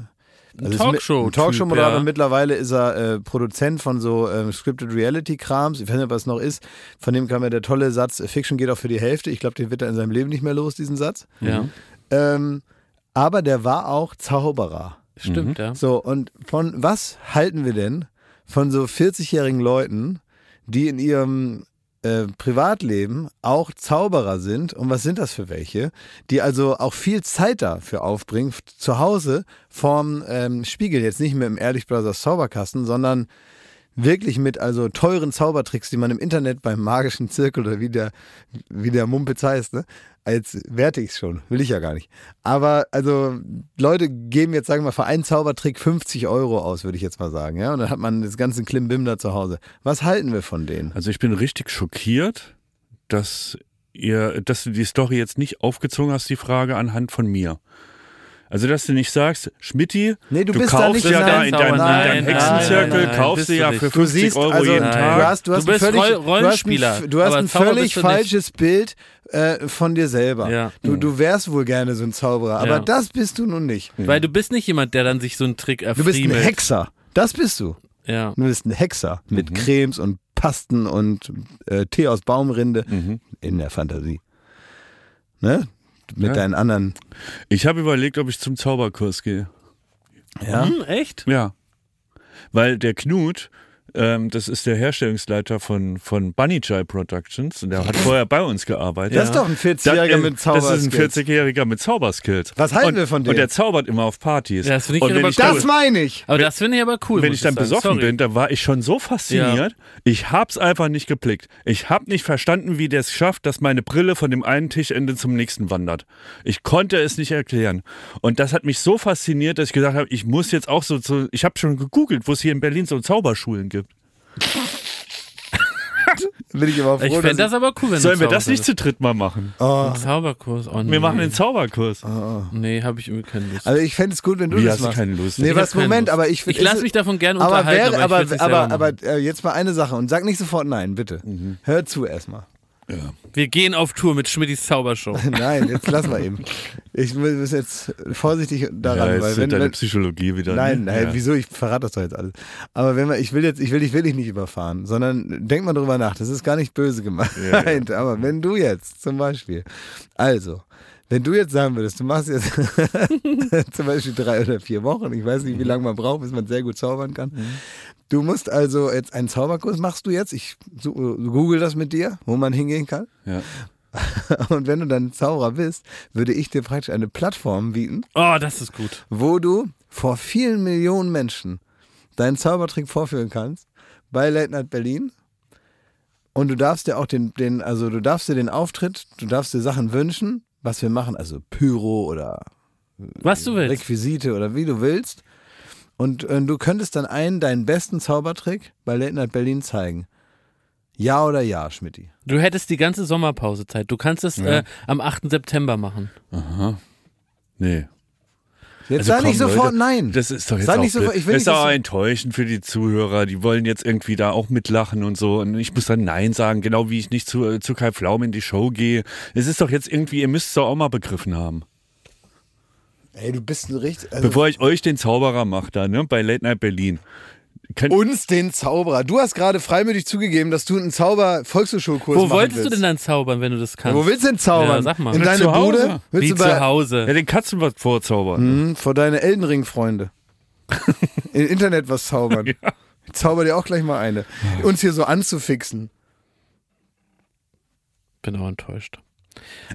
ist Talkshow. ein Talkshow-Moderator. ja. Mittlerweile ist er äh, Produzent von so ähm, Scripted Reality-Krams. Ich weiß nicht, was es noch ist. Von dem kam ja der tolle Satz, Fiction geht auch für die Hälfte. Ich glaube, den wird er in seinem Leben nicht mehr los, diesen Satz. Ja. Ähm, aber der war auch Zauberer. Stimmt, ja. So, und von was halten wir denn von so 40-jährigen Leuten, die in ihrem äh, Privatleben auch Zauberer sind? Und was sind das für welche? Die also auch viel Zeit dafür aufbringen, zu Hause vorm ähm, Spiegel, jetzt nicht mit dem Ehrlich Brothers Zauberkasten, sondern wirklich mit also teuren Zaubertricks, die man im Internet beim magischen Zirkel oder wie der, wie der Mumpitz heißt, ne? Als werte ich es schon, will ich ja gar nicht. Aber also Leute geben jetzt, sagen wir mal, für einen Zaubertrick 50 Euro aus, würde ich jetzt mal sagen. Ja? Und dann hat man das ganze Klimbim da zu Hause. Was halten wir von denen? Also ich bin richtig schockiert, dass ihr, dass du die Story jetzt nicht aufgezogen hast, die Frage anhand von mir. Also, dass du nicht sagst, Schmidti, Nee, du du bist da kaufst nicht ja in da deinem in deinem, Nein, in deinem nein, Hexenzirkel, kaufst du du ja für Du 50 siehst, Euro also, jeden. Tag. du hast, du hast Du bist ein völlig, Roll- du hast ein, Rollenspieler, du hast ein völlig du nicht. falsches Bild äh, von dir selber. Ja. Du, du wärst wohl gerne so ein Zauberer, aber Ja. das bist du nun nicht. Weil du bist nicht jemand, der dann sich so einen Trick Du bist ein erfriemelt. Hexer. Das bist du. Ja. Du bist ein Hexer mit Cremes und Pasten und äh, Tee aus Baumrinde Mhm. in der Fantasie. Ne? Mit Ja. deinen anderen. Ich habe überlegt, ob ich zum Zauberkurs gehe. Ja. Hm, echt? Ja. Weil der Knut, ähm, das ist der Herstellungsleiter von, von Bunny Jai Productions und der hat vorher bei uns gearbeitet. Das ist doch ein 40-Jähriger Das- mit Das Zauberskills. ist ein 40-Jähriger mit Zauberskills. Was halten und, wir von dem? Und der zaubert immer auf Partys. Ja, das finde ich aber ich, Das meine ich. Aber das finde ich aber cool. wenn ich dann sagen. besoffen Sorry. bin, da war ich schon so fasziniert. Ich hab's einfach nicht geblickt. Ich hab nicht verstanden, wie der es schafft, dass meine Brille von dem einen Tischende zum nächsten wandert. Ich konnte es nicht erklären. Und das hat mich so fasziniert, dass ich gesagt habe, ich muss jetzt auch so, so ich habe schon gegoogelt, wo es hier in Berlin so Zauberschulen gibt. Bin ich aber froh, Ich fände das aber cool, wenn Sollen wir das nicht zu dritt mal machen? ich, oh, bist. Zauberkurs. Oh, nee. Wir machen den Zauberkurs. Nee, habe ich irgendwie keine Lust. Also ich fände es gut, wenn du Wie, das hast du machst. keine Lust? Nee, Ich hab was, keine Moment, Lust. aber ich ich lasse mich davon gerne aber unterhalten, wäre, aber, aber, aber, aber, äh, jetzt mal eine Sache und sag nicht sofort nein, bitte. Mhm. Hör zu erstmal. Wir gehen auf Tour mit Schmidtis Zaubershow. Nein, jetzt lassen wir eben. Ich muss jetzt vorsichtig daran, ja, jetzt weil wenn, deine wenn Psychologie wieder. Nein, ne? nein, ja. wieso? Ich verrate das doch jetzt alles. Aber wenn wir, ich will jetzt, ich will dich wirklich nicht überfahren, sondern denk mal drüber nach. Das ist gar nicht böse gemeint. Ja, Aber wenn du jetzt zum Beispiel, also, wenn du jetzt sagen würdest, du machst jetzt zum Beispiel drei oder vier Wochen, ich weiß nicht, Mhm. wie lange man braucht, bis man sehr gut zaubern kann. Du musst also jetzt einen Zauberkurs machst du jetzt. Ich google das mit dir, wo man hingehen kann. Ja. Und wenn du dann Zauberer bist, würde ich dir praktisch eine Plattform bieten, Oh, das ist gut. wo du vor vielen Millionen Menschen deinen Zaubertrick vorführen kannst bei Late Night Berlin Und du darfst dir auch den, den, also du darfst dir den Auftritt, du darfst dir Sachen wünschen, was wir machen, also Pyro oder Was du willst. Requisite oder wie du willst. Und äh, du könntest dann einen, deinen besten Zaubertrick bei Late Night Berlin zeigen. Ja oder ja, Schmidti? Du hättest die ganze Sommerpause Zeit. Du kannst es äh, am 8. September machen. Aha. Nee. Jetzt Also sag nicht komm, sofort Leute, nein. Das ist doch jetzt Sag auch, nicht sofort- ich will das nicht, ist auch enttäuschend für die Zuhörer. Die wollen jetzt irgendwie da auch mitlachen und so. Und ich muss dann Nein sagen, genau wie ich nicht zu, zu Kai Pflaum in die Show gehe. Es ist doch jetzt irgendwie, ihr müsst es doch auch mal begriffen haben. Ey, du bist ein richtig. Also Bevor ich euch den Zauberer mache da, ne, bei Late Night Berlin. Könnt, uns den Zauberer. Du hast gerade freimütig zugegeben, dass du einen Zauber-Volkshochschulkurs Wo machen wolltest willst. du denn dann zaubern, wenn du das kannst? Wo willst du denn zaubern? Ja, sag mal. In deine Zu Hause. Bude? Willst Wie du bei, zu Hause. ja, den Katzen was vorzaubern. Hm, vor deine Eldenring-Freunde. Im Internet was zaubern. Ich zauber dir auch gleich mal eine. Uns hier so anzufixen. Bin auch enttäuscht.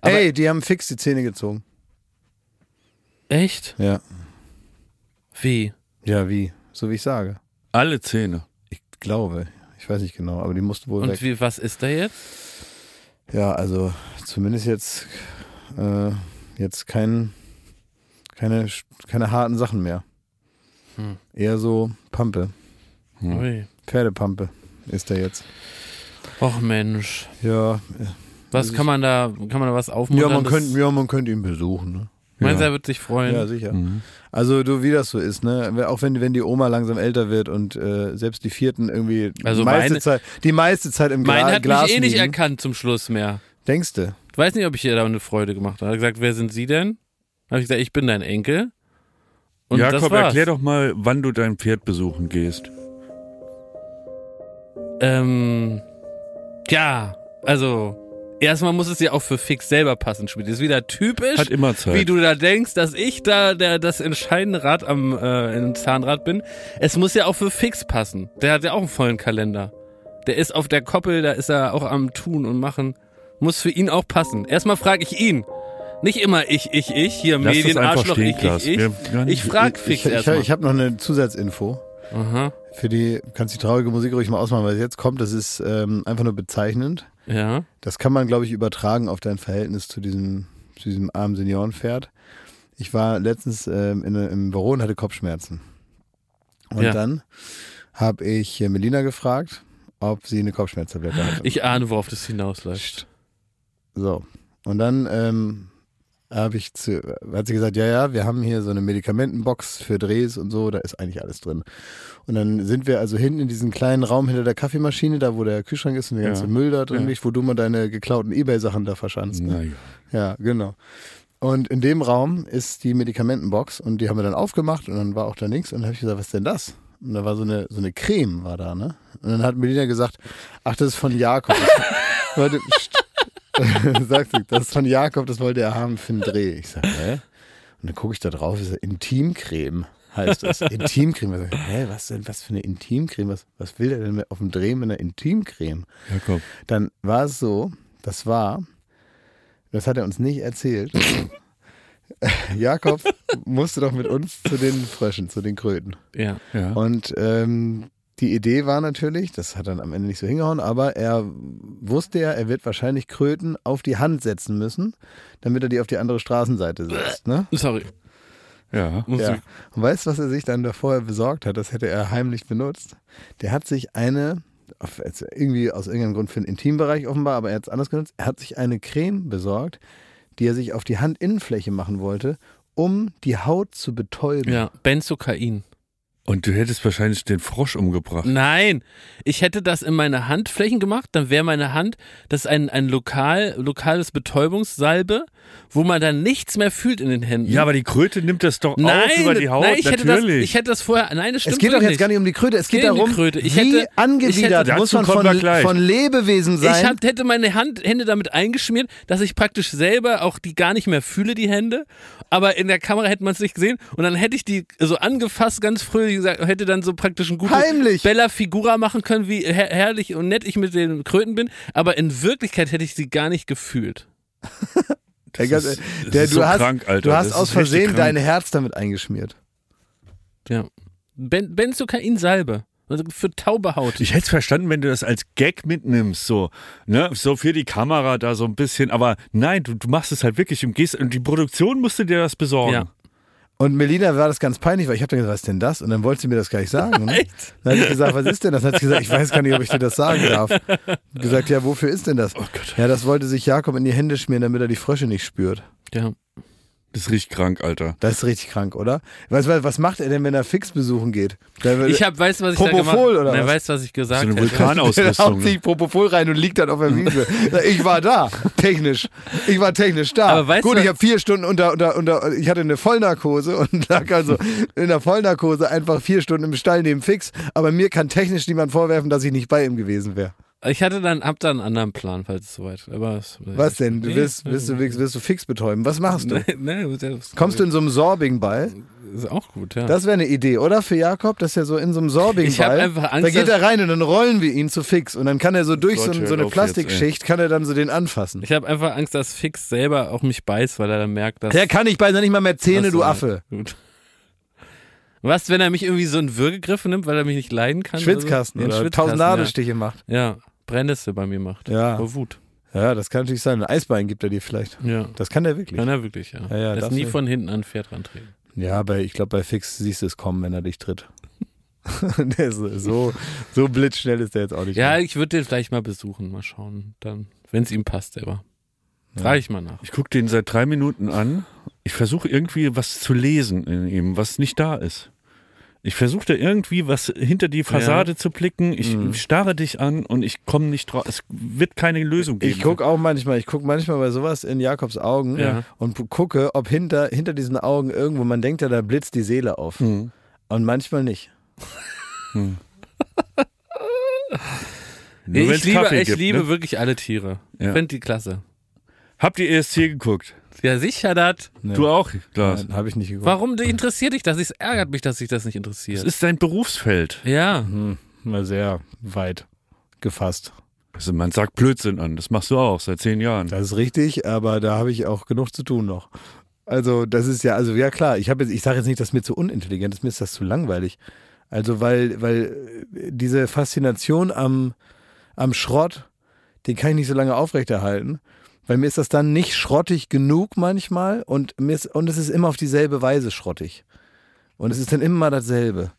Aber- Ey, die haben fix die Zähne gezogen. Echt? Ja. Wie? Ja, wie? So wie ich sage. Alle Zähne. Ich glaube. Ich weiß nicht genau, aber die mussten wohl Und weg. wie, was ist da jetzt? Ja, also zumindest jetzt, äh, jetzt kein, keine, keine harten Sachen mehr. Hm. Eher so Pampe. Ui. Pferdepampe ist der jetzt. Och Mensch. Ja, Was kann man da, kann man da was aufmuntern? ja, man könnte, ja, man könnte ihn besuchen. Ne? Meinst du, Ja. er wird sich freuen? Ja, sicher. Mhm. Also du, wie das so ist, ne? Auch wenn, wenn die Oma langsam älter wird und äh, selbst die Vierten irgendwie Also die, meiste meine- Zeit, die meiste Zeit im Gra Mein hat Glas mich eh nicht liegen. erkannt zum Schluss mehr. Denkst du? Ich weiß nicht, ob ich ihr da eine Freude gemacht habe. Er hat gesagt, wer sind Sie denn? Habe ich gesagt, ich bin dein Enkel. Und das Jakob, war's. erklär doch mal, wann du dein Pferd besuchen gehst. Ähm, ja, also erstmal muss es ja auch für Fix selber passen, Schmidt. Ist wieder typisch, Hat immer Zeit. wie du da denkst, dass ich da der, das entscheidende Rad am äh, im Zahnrad bin. Es muss ja auch für Fix passen. Der hat ja auch einen vollen Kalender. Der ist auf der Koppel, da ist er auch am Tun und Machen. Muss für ihn auch passen. Erstmal frage ich ihn. Nicht immer ich, ich, ich, hier Lass das einfach Medienarschloch, stehen, ich, ich, ich. Wir- nicht- Ich frag Fix Ich, ich, erstmal. ich habe noch eine Zusatzinfo. Aha, Für die kannst du die traurige Musik ruhig mal ausmachen, weil jetzt kommt, das ist ähm, einfach nur bezeichnend. Ja. Das kann man, glaube ich, übertragen auf dein Verhältnis zu diesem, zu diesem armen Seniorenpferd. Ich war letztens ähm, in, im Büro und hatte Kopfschmerzen. Und Ja. dann habe ich äh, Melina gefragt, ob sie eine Kopfschmerztablette hat. Ich ahne, worauf das hinausläuft. So. Und dann ähm, habe ich zu, hat sie gesagt, ja, ja, wir haben hier so eine Medikamentenbox für Drehs und so, da ist eigentlich alles drin. Und dann sind wir also hinten in diesem kleinen Raum hinter der Kaffeemaschine, da wo der Kühlschrank ist und der Ja. ganze Müll da drin Ja. liegt, wo du mal deine geklauten Ebay-Sachen da verschanzt. Ne? Ja, genau. Und in dem Raum ist die Medikamentenbox und die haben wir dann aufgemacht und dann war auch da nichts und dann habe ich gesagt, was ist denn das? Und da war so eine, so eine Creme war da, ne? Und dann hat Melina gesagt, ach, das ist von Jakob. Warte. sagt sie, das ist von Jakob, das wollte er haben für einen Dreh. Ich sag, hä? Und dann gucke ich da drauf, ist Intimcreme heißt das. Intimcreme. Ich sag, hä, was denn, was für eine Intimcreme? Was, was will der denn mit- auf dem Dreh mit einer Intimcreme? Jakob. Dann war es so, das war, das hat er uns nicht erzählt. Jakob musste doch mit uns zu den Fröschen, zu den Kröten. Ja. Ja. Und ähm, die Idee war natürlich, das hat dann am Ende nicht so hingehauen, aber er wusste ja, er wird wahrscheinlich Kröten auf die Hand setzen müssen, damit er die auf die andere Straßenseite setzt. Ne? Sorry. ja. Muss Ja. ich- Und weißt du, was er sich dann da vorher besorgt hat? Das hätte er heimlich benutzt. Der hat sich eine, irgendwie aus irgendeinem Grund für den Intimbereich offenbar, aber er hat es anders genutzt. Er hat sich eine Creme besorgt, die er sich auf die Handinnenfläche machen wollte, um die Haut zu betäuben. Ja, Benzokain. Und du hättest wahrscheinlich den Frosch umgebracht. Nein, ich hätte das in meine Handflächen gemacht, dann wäre meine Hand, das ist ein, ein lokal, lokales Betäubungssalbe, wo man dann nichts mehr fühlt in den Händen. Ja, aber die Kröte nimmt das doch nein, auf über die Haut. nein, ich hätte, das, Natürlich. ich hätte das vorher, nein, das stimmt Es geht doch jetzt gar nicht um die Kröte, es geht geht um die darum, Kröte. Ich wie hätte- ich angewidert hätte- muss man von, von Lebewesen sein. Ich hab, hätte meine Hand, Hände damit eingeschmiert, dass ich praktisch selber auch die gar nicht mehr fühle, die Hände. Aber in der Kamera hätte man es nicht gesehen. Und dann hätte ich die so angefasst, ganz fröhlich gesagt, hätte dann so praktisch ein gutes Heimlich. Bella Figura machen können, wie her herrlich und nett ich mit den Kröten bin. Aber in Wirklichkeit hätte ich sie gar nicht gefühlt. Ist- der, du so hast, krank, Alter. du hast Das aus Versehen dein Herz damit eingeschmiert. Ja. Ben Benzokain Salbe. Also für taube Haut. Ich hätte es verstanden, wenn du das als Gag mitnimmst, so, ne, so für die Kamera da so ein bisschen, aber nein, du, du machst es halt wirklich und gehst, und die Produktion musste dir das besorgen. Ja. Und Melina war das ganz peinlich, weil ich habe dann gesagt, was ist denn das? Und dann wollte sie mir das gar nicht sagen. Ne? Dann habe ich gesagt, was ist denn das? Dann hat sie gesagt, ich weiß gar nicht, ob ich dir das sagen darf. Gesagt, ja, wofür ist denn das? Oh Gott. Ja, das wollte sich Jakob in die Hände schmieren, damit er die Frösche nicht spürt. Ja. Das riecht krank, Alter. Das ist richtig krank, oder? Was, was, was macht er denn, wenn er fix besuchen geht? Ich hab, weißt du, was ich da gemacht Propofol, oder Nein, was? weißt du, was ich gesagt So eine Vulkanausrüstung. haut sich Propofol rein und liegt dann auf der Wiese. Ich war da, technisch. Ich war technisch da. Aber weißt Gut, du- ich habe vier Stunden unter, unter, unter, ich hatte eine Vollnarkose und lag also in der Vollnarkose einfach vier Stunden im Stall neben Fix. Aber mir kann technisch niemand vorwerfen, dass ich nicht bei ihm gewesen wäre. Ich hatte dann, hab da einen anderen Plan, falls es soweit. Aber Was denn? Du willst, willst, du, willst du Fix betäuben? Was machst du? Nee, nee, Kommst du in so einem Sorbing-Ball? Ist auch gut, ja. Das wäre eine Idee, oder? Für Jakob, dass er so in so einem Sorbing Ich hab Ball, einfach Angst, da geht er rein und dann rollen wir ihn zu Fix und dann kann er so durch so, Gott, so hör eine Plastikschicht, kann er dann so den anfassen. ich habe einfach Angst, dass Fix selber auch mich beißt, weil er dann merkt, dass. Der kann nicht bei nicht mal mehr Zähne, du so, Affe. Gut. Was, wenn er mich irgendwie so einen Würgegriff nimmt, weil er mich nicht leiden kann? Schwitzkasten oder, so? oder Ja, tausend Schwitzkasten, Nadelstiche macht. Ja, ja Brennnessel bei mir macht. Ja. Vor Wut. Ja, das kann natürlich sein. Ein Eisbein gibt er dir vielleicht. Ja. Das kann er wirklich. Kann er wirklich, ja. Ja, ja, das nie von hinten an ein Pferd rantreten. Ja, aber ich glaube, bei Fix siehst du es kommen, wenn er dich tritt. der ist so, so blitzschnell ist der jetzt auch nicht. Ja, mehr. ich würde den vielleicht mal besuchen, mal schauen. Dann, wenn es ihm passt, selber. Frage ich mal nach. Ich gucke den seit drei Minuten an. Ich versuche irgendwie was zu lesen in ihm, was nicht da ist. Ich versuche da irgendwie was hinter die Fassade zu blicken. Ich Mhm. starre dich an und ich komme nicht drauf. Es wird keine Lösung geben. Ich gucke auch manchmal, ich gucke manchmal bei sowas in Jakobs Augen Ja. und gucke, ob hinter, hinter diesen Augen irgendwo, man denkt ja, da blitzt die Seele auf. Hm. Und manchmal nicht. Nur ich liebe, Kaffee ich gibt, liebe ne? wirklich alle Tiere. Ja. Finde die klasse. Habt ihr ESC geguckt? Ja, sicher das. Nee. Du auch, Klaas. Habe ich nicht geguckt. Warum interessiert dich das? Es ärgert mich, dass sich das nicht Es interessiert. ist dein Berufsfeld. Ja. Hm, mal sehr weit gefasst. Also man sagt Blödsinn an. Das machst du auch seit zehn Jahren. Das ist richtig, aber da habe ich auch genug zu tun noch. Also, das ist ja, also ja klar, ich habe jetzt, ich sage jetzt nicht, dass mir zu unintelligent ist, mir ist das zu langweilig. Also, weil, weil äh, diese Faszination am, am Schrott, den kann ich nicht so lange aufrechterhalten. Weil mir ist das dann nicht schrottig genug manchmal und mir ist, und es ist immer auf dieselbe Weise schrottig. Und es ist dann immer dasselbe.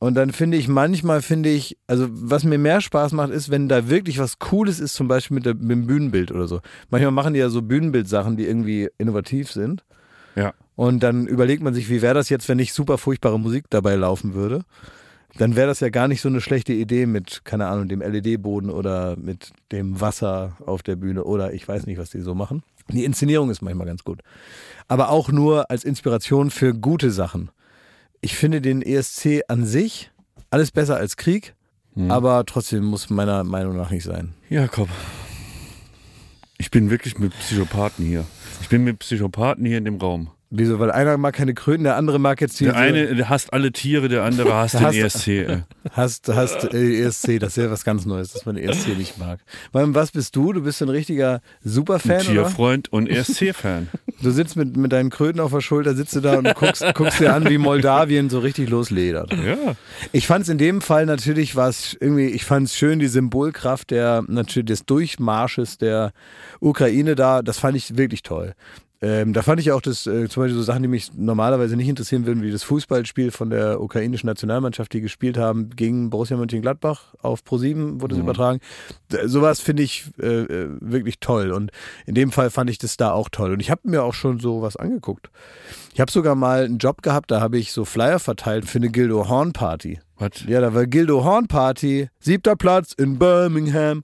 Und dann finde ich, manchmal finde ich, also was mir mehr Spaß macht, ist, wenn da wirklich was Cooles ist, zum Beispiel mit, der, mit dem Bühnenbild oder so. Manchmal machen die ja so Bühnenbildsachen, die irgendwie innovativ sind. Ja. Und dann überlegt man sich, wie wäre das jetzt, wenn nicht super furchtbare Musik dabei laufen würde. Dann wäre das ja gar nicht so eine schlechte Idee mit, keine Ahnung, dem LED-Boden oder mit dem Wasser auf der Bühne oder ich weiß nicht, was die so machen. Die Inszenierung ist manchmal ganz gut. Aber auch nur als Inspiration für gute Sachen. Ich finde den ESC an sich alles besser als Krieg, Hm. aber trotzdem muss meiner Meinung nach nicht sein. Jakob. Ich bin wirklich mit Psychopathen hier. Ich bin mit Psychopathen hier in dem Raum. Wieso? Weil einer mag keine Kröten, der andere mag jetzt diese, Der eine hasst alle Tiere, der andere hasst den Hasst- ESC. Hast, hast äh, ESC, das ist ja was ganz Neues, dass man ESC nicht mag. Weil, was bist du? Du bist ein richtiger Superfan, Ein oder? Tierfreund und ESC-Fan. Du sitzt mit, mit deinen Kröten auf der Schulter, sitzt du da und guckst, guckst dir an, wie Moldawien so richtig losledert. ja. Ich fand es in dem Fall natürlich, war es irgendwie, ich fand es schön, die Symbolkraft der, natürlich des Durchmarsches der Ukraine da, das fand ich wirklich toll. Ähm, da fand ich auch das, äh, zum Beispiel so Sachen, die mich normalerweise nicht interessieren würden, wie das Fußballspiel von der ukrainischen Nationalmannschaft, die gespielt haben gegen Borussia Mönchengladbach auf Pro7 wurde es Mhm. übertragen. D- Sowas finde ich äh, äh, wirklich toll und in dem Fall fand ich das da auch toll und ich habe mir auch schon sowas angeguckt. Ich habe sogar mal einen Job gehabt, da habe ich so Flyer verteilt für eine Gildo Horn Party. Was? Ja, da war Gildo Horn Party, siebter Platz in Birmingham.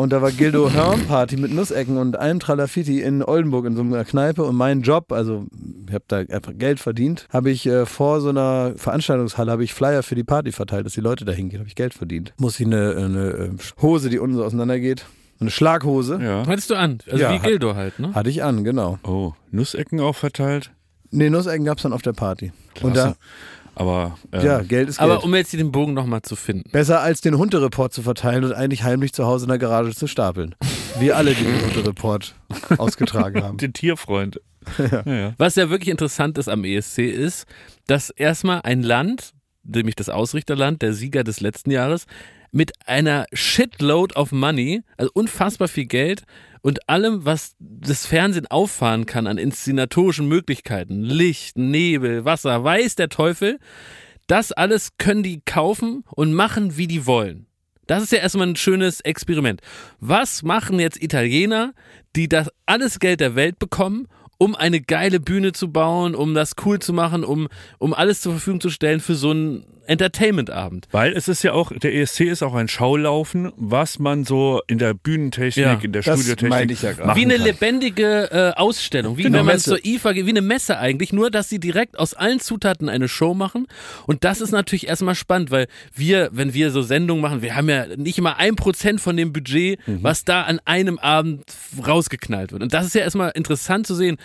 Und da war Gildo Horn Party mit Nussecken und einem Tralafiti in Oldenburg in so einer Kneipe. Und mein Job, also ich habe da einfach Geld verdient, habe ich äh, vor so einer Veranstaltungshalle habe ich Flyer für die Party verteilt, dass die Leute da hingehen. Habe ich Geld verdient. Muss ich eine, eine äh, Hose, die unten so auseinandergeht, eine Schlaghose, Ja. Hattest du an? Also Ja, wie hat- Gildo halt, ne? hatte ich an, genau. Oh, Nussecken auch verteilt? Nee, Nussecken gab es dann auf der Party. Und da, Klasse. Aber äh, ja, Geld ist Geld. Aber um jetzt hier den Bogen nochmal zu finden. Besser als den Huntereport zu verteilen und eigentlich heimlich zu Hause in der Garage zu stapeln. Wie alle, die den Huntereport ausgetragen haben. den Tierfreund. ja. Ja, Was ja wirklich interessant ist am ESC ist, dass erstmal ein Land nämlich das Ausrichterland, der Sieger des letzten Jahres, mit einer Shitload of Money, also unfassbar viel Geld und allem, was das Fernsehen auffahren kann an inszenatorischen Möglichkeiten, Licht, Nebel, Wasser, weiß der Teufel, das alles können die kaufen und machen, wie die wollen. Das ist ja erstmal ein schönes Experiment. Was machen jetzt Italiener, die das alles Geld der Welt bekommen um eine geile Bühne zu bauen, um das cool zu machen, um, um alles zur Verfügung zu stellen für so einen Entertainment-Abend. Weil es ist ja auch, der ESC ist auch ein Schaulaufen, was man so in der Bühnentechnik, Ja, in der das Studiotechnik ja machen Wie eine kann. lebendige äh, Ausstellung, wie Genau, wenn man Messe. zur IFA geht, wie eine Messe eigentlich, nur dass sie direkt aus allen Zutaten eine Show machen. Und das ist natürlich erstmal spannend, weil wir, wenn wir so Sendungen machen, wir haben ja nicht immer ein Prozent von dem Budget, Mhm. was da an einem Abend rausgeknallt wird. Und das ist ja erstmal interessant zu sehen.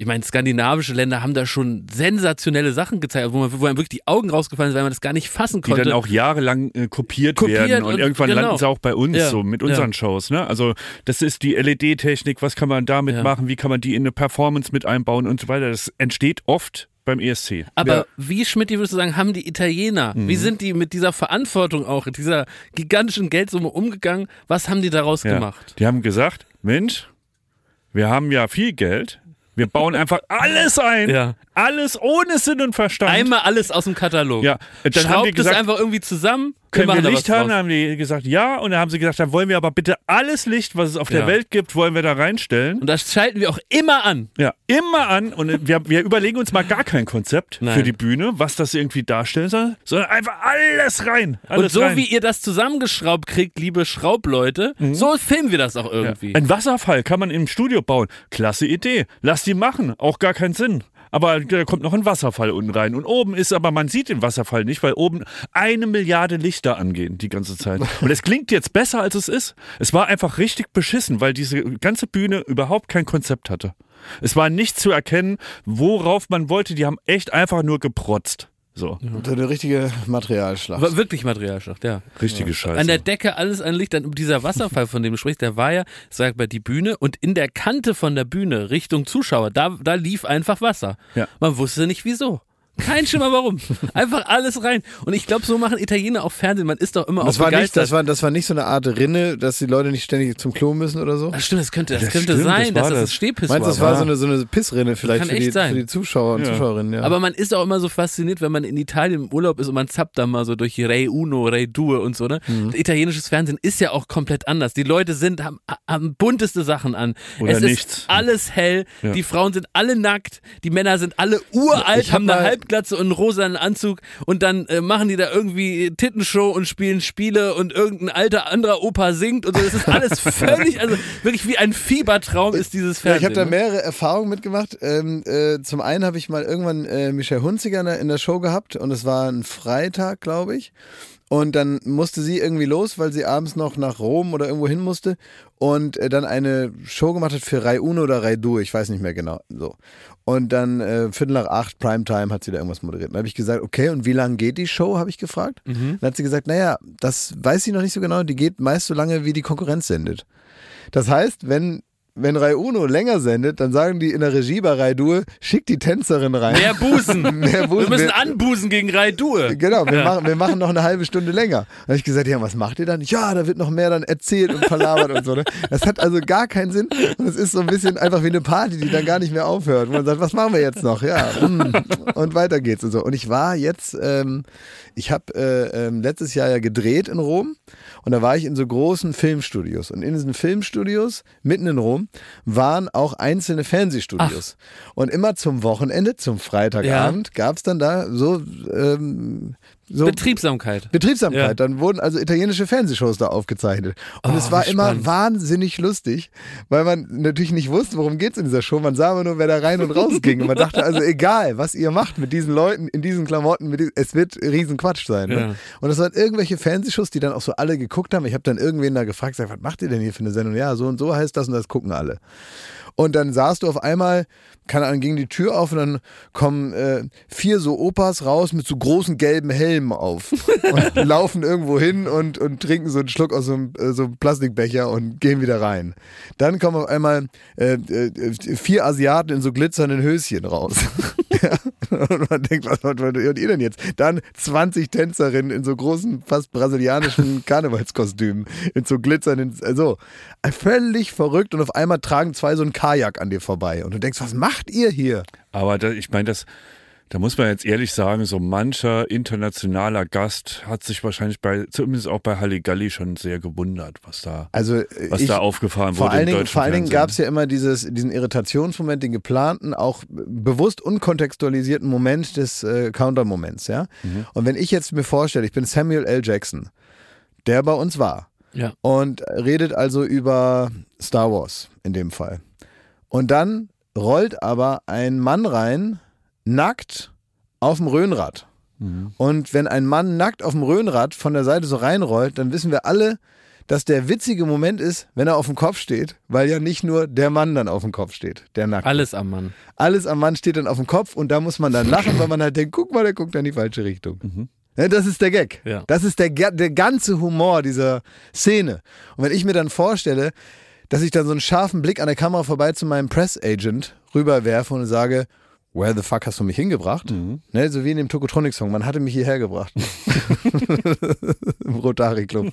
Ich meine, skandinavische Länder haben da schon sensationelle Sachen gezeigt, wo, man, wo einem wirklich die Augen rausgefallen sind, weil man das gar nicht fassen die konnte. dann auch jahrelang äh, kopiert, Kopiert werden und, und- irgendwann genau. landen sie auch bei uns Ja, so mit ja. unseren Shows. Ne? Also das ist die LED-Technik, was kann man damit Ja. machen, wie kann man die in eine Performance mit einbauen und so weiter. Das entsteht oft beim ESC. Aber Ja. wie, Schmidt, würdest du sagen, haben die Italiener, wie sind die mit dieser Verantwortung auch, dieser gigantischen Geldsumme umgegangen? Was haben die daraus Ja. gemacht? Die haben gesagt, Mensch, wir haben ja viel Geld, wir bauen einfach alles ein, Ja. alles ohne Sinn und Verstand. Einmal alles aus dem Katalog. Ja, dann haben Schraubt die gesagt, es einfach irgendwie zusammen. Können wir Licht haben? draus. Dann haben die gesagt, ja. Und dann haben sie gesagt, dann wollen wir aber bitte alles Licht, was es auf der Ja. Welt gibt, wollen wir da reinstellen. Und das schalten wir auch immer an. Ja, immer an. Und wir, wir überlegen uns mal gar kein Konzept Nein. für die Bühne, was das irgendwie darstellen soll, sondern einfach alles rein. Alles Und so rein. wie ihr das zusammengeschraubt kriegt, liebe Schraubleute, so filmen wir das auch irgendwie. Ein Wasserfall kann man im Studio bauen. Klasse Idee. Lass die machen. Auch gar keinen Sinn. Aber da kommt noch ein Wasserfall unten rein. Und oben ist aber, man sieht den Wasserfall nicht, weil oben eine Milliarde Lichter angehen die ganze Zeit. Und es klingt jetzt besser, als es ist. Es war einfach richtig beschissen, weil diese ganze Bühne überhaupt kein Konzept hatte. Es war nicht zu erkennen, worauf man wollte. Die haben echt einfach nur geprotzt. So. So eine richtige Materialschlacht. War wirklich Materialschlacht, ja. Richtige Scheiße. An der Decke alles an Licht. Dann dieser Wasserfall, von dem du sprichst, der war ja, sag mal, die Bühne und in der Kante von der Bühne Richtung Zuschauer, da, da lief einfach Wasser. Ja. Man wusste nicht wieso. Kein Schimmer warum. Einfach alles rein. Und ich glaube, so machen Italiener auch Fernsehen. Man ist doch immer Das auch war, nicht, das, war, das war nicht so eine Art Rinne, dass die Leute nicht ständig zum Klo müssen oder so? Ach, stimmt, das könnte, das Das könnte stimmt, sein, das war dass das das. ein Stehpiss Meinst du, das war. war so eine, so eine Pissrinne vielleicht für die, für die Zuschauer und Ja. Zuschauerinnen? Ja. Aber man ist auch immer so fasziniert, wenn man in Italien im Urlaub ist und man zappt da mal so durch Rei Uno, Rei Due und so, ne? Mhm. Italienisches Fernsehen ist ja auch komplett anders. Die Leute sind, haben, haben bunteste Sachen an. Oder es nichts. ist alles hell, Ja. die Frauen sind alle nackt, die Männer sind alle uralt, Ich hab haben eine mal- Halbglatze und einen rosanen Anzug und dann äh, machen die da irgendwie Tittenshow und spielen Spiele und irgendein alter anderer Opa singt und so. Das ist alles völlig, also wirklich wie ein Fiebertraum ist dieses Ja, Fernsehen. ich habe da ne? mehrere Erfahrungen mitgemacht. Ähm, äh, zum einen habe ich mal irgendwann äh, Michelle Hunziger in der, in der Show gehabt und es war ein Freitag, glaube ich. Und dann musste sie irgendwie los, weil sie abends noch nach Rom oder irgendwo hin musste und äh, dann eine Show gemacht hat für Rai Uno oder Rai Due, ich weiß nicht mehr genau. So. Und dann äh, Viertel nach acht, Primetime, hat sie da irgendwas moderiert. Dann habe ich gesagt, okay, und wie lange geht die Show, habe ich gefragt. Dann hat sie gesagt, naja, das weiß sie noch nicht so genau, die geht meist so lange, wie die Konkurrenz sendet. Das heißt, wenn, wenn Rai Uno länger sendet, dann sagen die in der Regie bei Rai Due, schick die Tänzerin rein. Mehr Busen. Mehr Busen. Wir müssen Wir- anbusen gegen Rai Due. Genau, wir, machen, wir machen noch eine halbe Stunde länger. Da habe ich gesagt, ja, was macht ihr dann? Ja, da wird noch mehr dann erzählt und verlabert und so. Ne? Das hat also gar keinen Sinn. Und es ist so ein bisschen einfach wie eine Party, die dann gar nicht mehr aufhört. Wo man sagt, was machen wir jetzt noch? Ja, mm, und weiter geht's und so. Und ich war jetzt, ähm, ich habe äh, ähm, letztes Jahr ja gedreht in Rom und da war ich in so großen Filmstudios. Und in diesen Filmstudios, mitten in Rom, waren auch einzelne Fernsehstudios. Und immer zum Wochenende, zum Freitagabend, gab's dann da so, ähm, so Betriebsamkeit. Betriebsamkeit. Ja. Dann wurden also italienische Fernsehshows da aufgezeichnet. Und Oh, es war immer spannend. wahnsinnig lustig, weil man natürlich nicht wusste, worum geht's in dieser Show. Man sah aber nur, wer da rein und raus ging. Und man dachte also, egal, was ihr macht mit diesen Leuten, in diesen Klamotten, diesen, es wird Riesenquatsch sein. Ne? Ja. Und das waren irgendwelche Fernsehshows, die dann auch so alle geguckt haben. Ich habe dann irgendwen da gefragt, sag, was macht ihr denn hier für eine Sendung? Ja, so und so heißt das und das gucken alle. Und dann saßt du auf einmal, keine Ahnung, ging die Tür auf und dann kommen äh, vier so Opas raus mit so großen gelben Helmen auf und laufen irgendwo hin und, und trinken so einen Schluck aus so einem, äh, so einem Plastikbecher und gehen wieder rein. Dann kommen auf einmal äh, äh, vier Asiaten in so glitzernden Höschen raus. ja, und man denkt, was, wollt ihr denn jetzt? Dann 20 Tänzerinnen in so großen, fast brasilianischen Karnevalskostümen, in so glitzernden, also völlig verrückt und auf einmal tragen zwei so einen Kajak an dir vorbei und du denkst, was macht ihr hier? Aber da, ich meine, das, da muss man jetzt ehrlich sagen, so mancher internationaler Gast hat sich wahrscheinlich bei, zumindest auch bei Halligalli schon sehr gewundert, was da, Also was ich, da aufgefahren vor wurde allen im Dingen, deutschen vor allen Dingen gab es ja immer dieses, diesen Irritationsmoment, den geplanten, auch bewusst unkontextualisierten Moment des äh, Counter-Moments, ja. Mhm. Und wenn ich jetzt mir vorstelle, ich bin Samuel L. Jackson, der bei uns war Ja. und redet also über Star Wars in dem Fall. Und dann rollt aber ein Mann rein, nackt auf dem Röhnrad. Mhm. Und wenn ein Mann nackt auf dem Röhnrad von der Seite so reinrollt, dann wissen wir alle, dass der witzige Moment ist, wenn er auf dem Kopf steht, weil ja nicht nur der Mann dann auf dem Kopf steht, der nackt. Alles am Mann. Alles am Mann steht dann auf dem Kopf und da muss man dann lachen, weil man halt denkt, guck mal, der guckt in die falsche Richtung. Ja, das ist der Gag. Ja. Das ist der, der ganze Humor dieser Szene. Und wenn ich mir dann vorstelle, dass ich dann so einen scharfen Blick an der Kamera vorbei zu meinem Press Agent rüberwerfe und sage, Where the fuck hast du mich hingebracht? Ne, so wie in dem Tokotronic-Song, man hatte mich hierher gebracht. Im Rotary Club.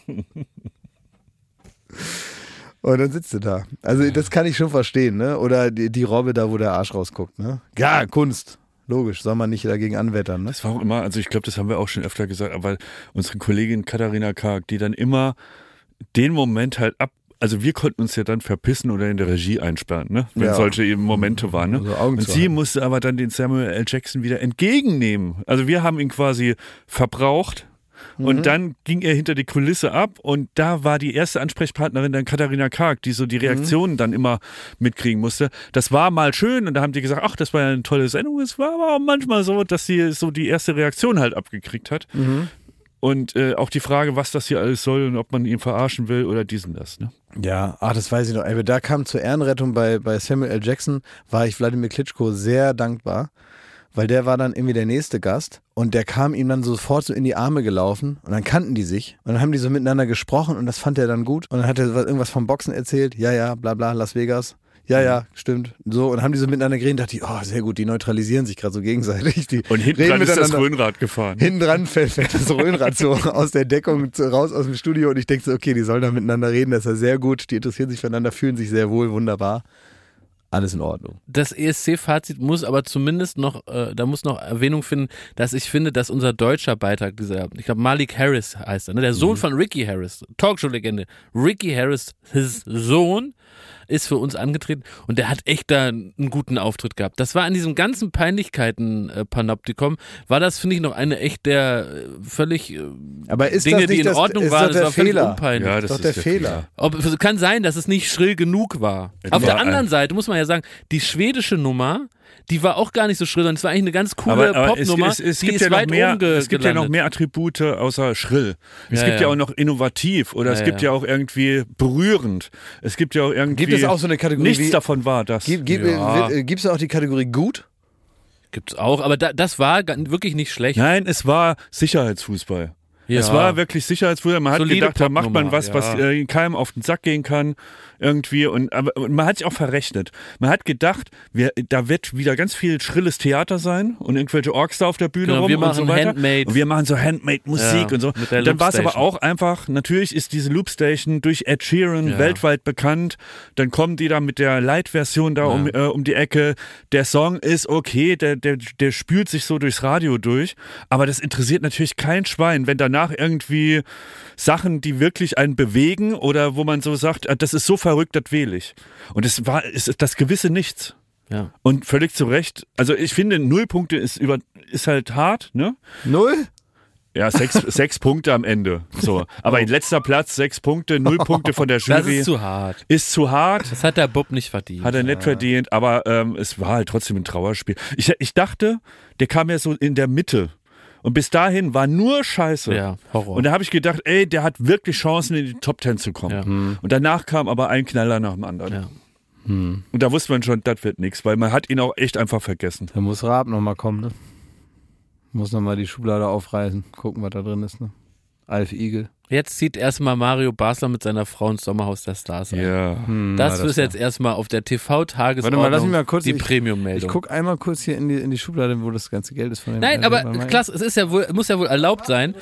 Und dann sitzt du da. Also das kann ich schon verstehen, ne? Oder die, die Robbe da, wo der Arsch rausguckt, ne? Ja, Kunst. Logisch, soll man nicht dagegen anwettern, ne? Das war auch immer, also ich glaube, das haben wir auch schon öfter gesagt, aber unsere Kollegin Katharina Karg, die dann immer den Moment halt ab, also wir konnten uns ja dann verpissen oder in der Regie einsperren, ne? wenn Ja. solche eben Momente waren. Ne? Also Und sie musste aber dann den Samuel L. Jackson wieder entgegennehmen. Also wir haben ihn quasi verbraucht. Mhm. Und dann ging er hinter die Kulisse ab und da war die erste Ansprechpartnerin dann Katharina Karg, die so Mhm. die Reaktionen dann immer mitkriegen musste. Das war mal schön und da haben die gesagt, ach, das war ja eine tolle Sendung. Es war aber auch manchmal so, dass sie so die erste Reaktion halt abgekriegt hat. Mhm. Und äh, auch die Frage, was das hier alles soll und ob man ihn verarschen will oder diesen das. Ne? Ja, ach, das weiß ich noch. Da kam zur Ehrenrettung bei, bei Samuel L. Jackson, war ich Wladimir Klitschko sehr dankbar, weil der war dann irgendwie der nächste Gast und der kam ihm dann sofort so in die Arme gelaufen und dann kannten die sich und dann haben die so miteinander gesprochen und das fand er dann gut und dann hat er was- irgendwas vom Boxen erzählt, ja, ja, bla bla, Las Vegas. Ja, ja, stimmt. So, und haben die so miteinander geredet, dachte ich, oh, sehr gut, die neutralisieren sich gerade so gegenseitig. Die Und hinten reden dran ist das. Röhnrad gefahren. Hinten dran fällt, fällt das Röhnrad so aus der Deckung raus aus dem Studio und ich denke so, okay, die sollen da miteinander reden, das ist ja sehr gut, die interessieren sich füreinander, fühlen sich sehr wohl, wunderbar. Alles in Ordnung. Das ESC-Fazit muss aber zumindest noch, äh, da muss noch Erwähnung finden, dass ich finde, dass unser deutscher Beitrag, dieser, ich glaube Malik Harris heißt er, ne? der Sohn von Ricky Harris, Talkshow-Legende. Ricky Harris, his Sohn, ist für uns angetreten und der hat echt da einen guten Auftritt gehabt. Das war in diesem ganzen Peinlichkeiten-Panoptikum, war das, finde ich, noch eine echt der äh, völlig äh, Aber ist Dinge, das nicht die in das, Ordnung ist waren, doch das der war völlig Fehler. unpeinlich. Ja, Das das ist doch der Fehler. Ob, es kann sein, dass es nicht schrill genug war. Es Auf war der anderen Seite muss man ja sagen, die schwedische Nummer, die war auch gar nicht so schrill, sondern es war eigentlich eine ganz coole Aber, aber es, Popnummer. es, es, die gibt ist ja noch weit mehr, es gibt ja noch mehr Attribute außer schrill. Es Ja, gibt ja. ja. auch noch innovativ oder es Ja, gibt ja. ja auch irgendwie berührend. Es gibt ja auch irgendwie. Gibt es auch so eine Kategorie Nichts wie- davon war das. Gibt gibt Ja. gibt's auch die Kategorie gut? Gibt's auch, aber da, das war wirklich nicht schlecht. Nein, es war Sicherheitsfußball. Ja. Es war wirklich Sicherheitsfußball. Man hat Solide gedacht, da macht man was, ja. was äh, keinem auf den Sack gehen kann. Irgendwie. Und, aber, und man hat sich auch verrechnet. Man hat gedacht, wir, da wird wieder ganz viel schrilles Theater sein und irgendwelche Orks da auf der Bühne Genau, rum wir und so machen weiter. Handmade. Und wir machen so Handmade-Musik Ja, und so. Und dann war es aber auch einfach, natürlich ist diese Loopstation durch Ed Sheeran Ja. weltweit bekannt. Dann kommen die da mit der Light-Version da um, äh, um die Ecke. Der Song ist okay, der, der, der spült sich so durchs Radio durch. Aber das interessiert natürlich kein Schwein, wenn danach irgendwie Sachen, die wirklich einen bewegen oder wo man so sagt, äh, das ist so verrückt, das wähle ich. Und es war, es ist das gewisse Nichts. Ja. Und völlig zu Recht. Also ich finde, null Punkte ist über, ist halt hart, ne? Null? Ja, sechs, sechs Punkte am Ende. So. Aber in letzter Platz, sechs Punkte, null Punkte von der Das Jury. ist zu hart. ist zu hart, Das hat der Bob nicht verdient. hat er nicht verdient, aber ähm, es war halt trotzdem ein Trauerspiel. Ich, ich dachte, der kam ja so in der Mitte. Und bis dahin war nur Scheiße. Ja, Horror. Und da habe ich gedacht, ey, der hat wirklich Chancen, in die Top Ten zu kommen. Ja. Und danach kam aber ein Knaller nach dem anderen. Ja. Und da wusste man schon, das wird nichts, weil man hat ihn auch echt einfach vergessen. Da muss Raab nochmal kommen, ne? Muss nochmal die Schublade aufreißen, gucken, was da drin ist, ne? Alf Igel. Jetzt zieht erstmal Mario Basler mit seiner Frau ins Sommerhaus der Stars ein. Ja. Das war ist jetzt erstmal auf der TV-Tagesordnung Warte mal, lass mich mal kurz- die ich- Premium-Meldung. Ich guck einmal kurz hier in die, in die Schublade, wo das ganze Geld ist von dem Nein, aber klasse, es ist ja wohl, muss ja wohl erlaubt sein.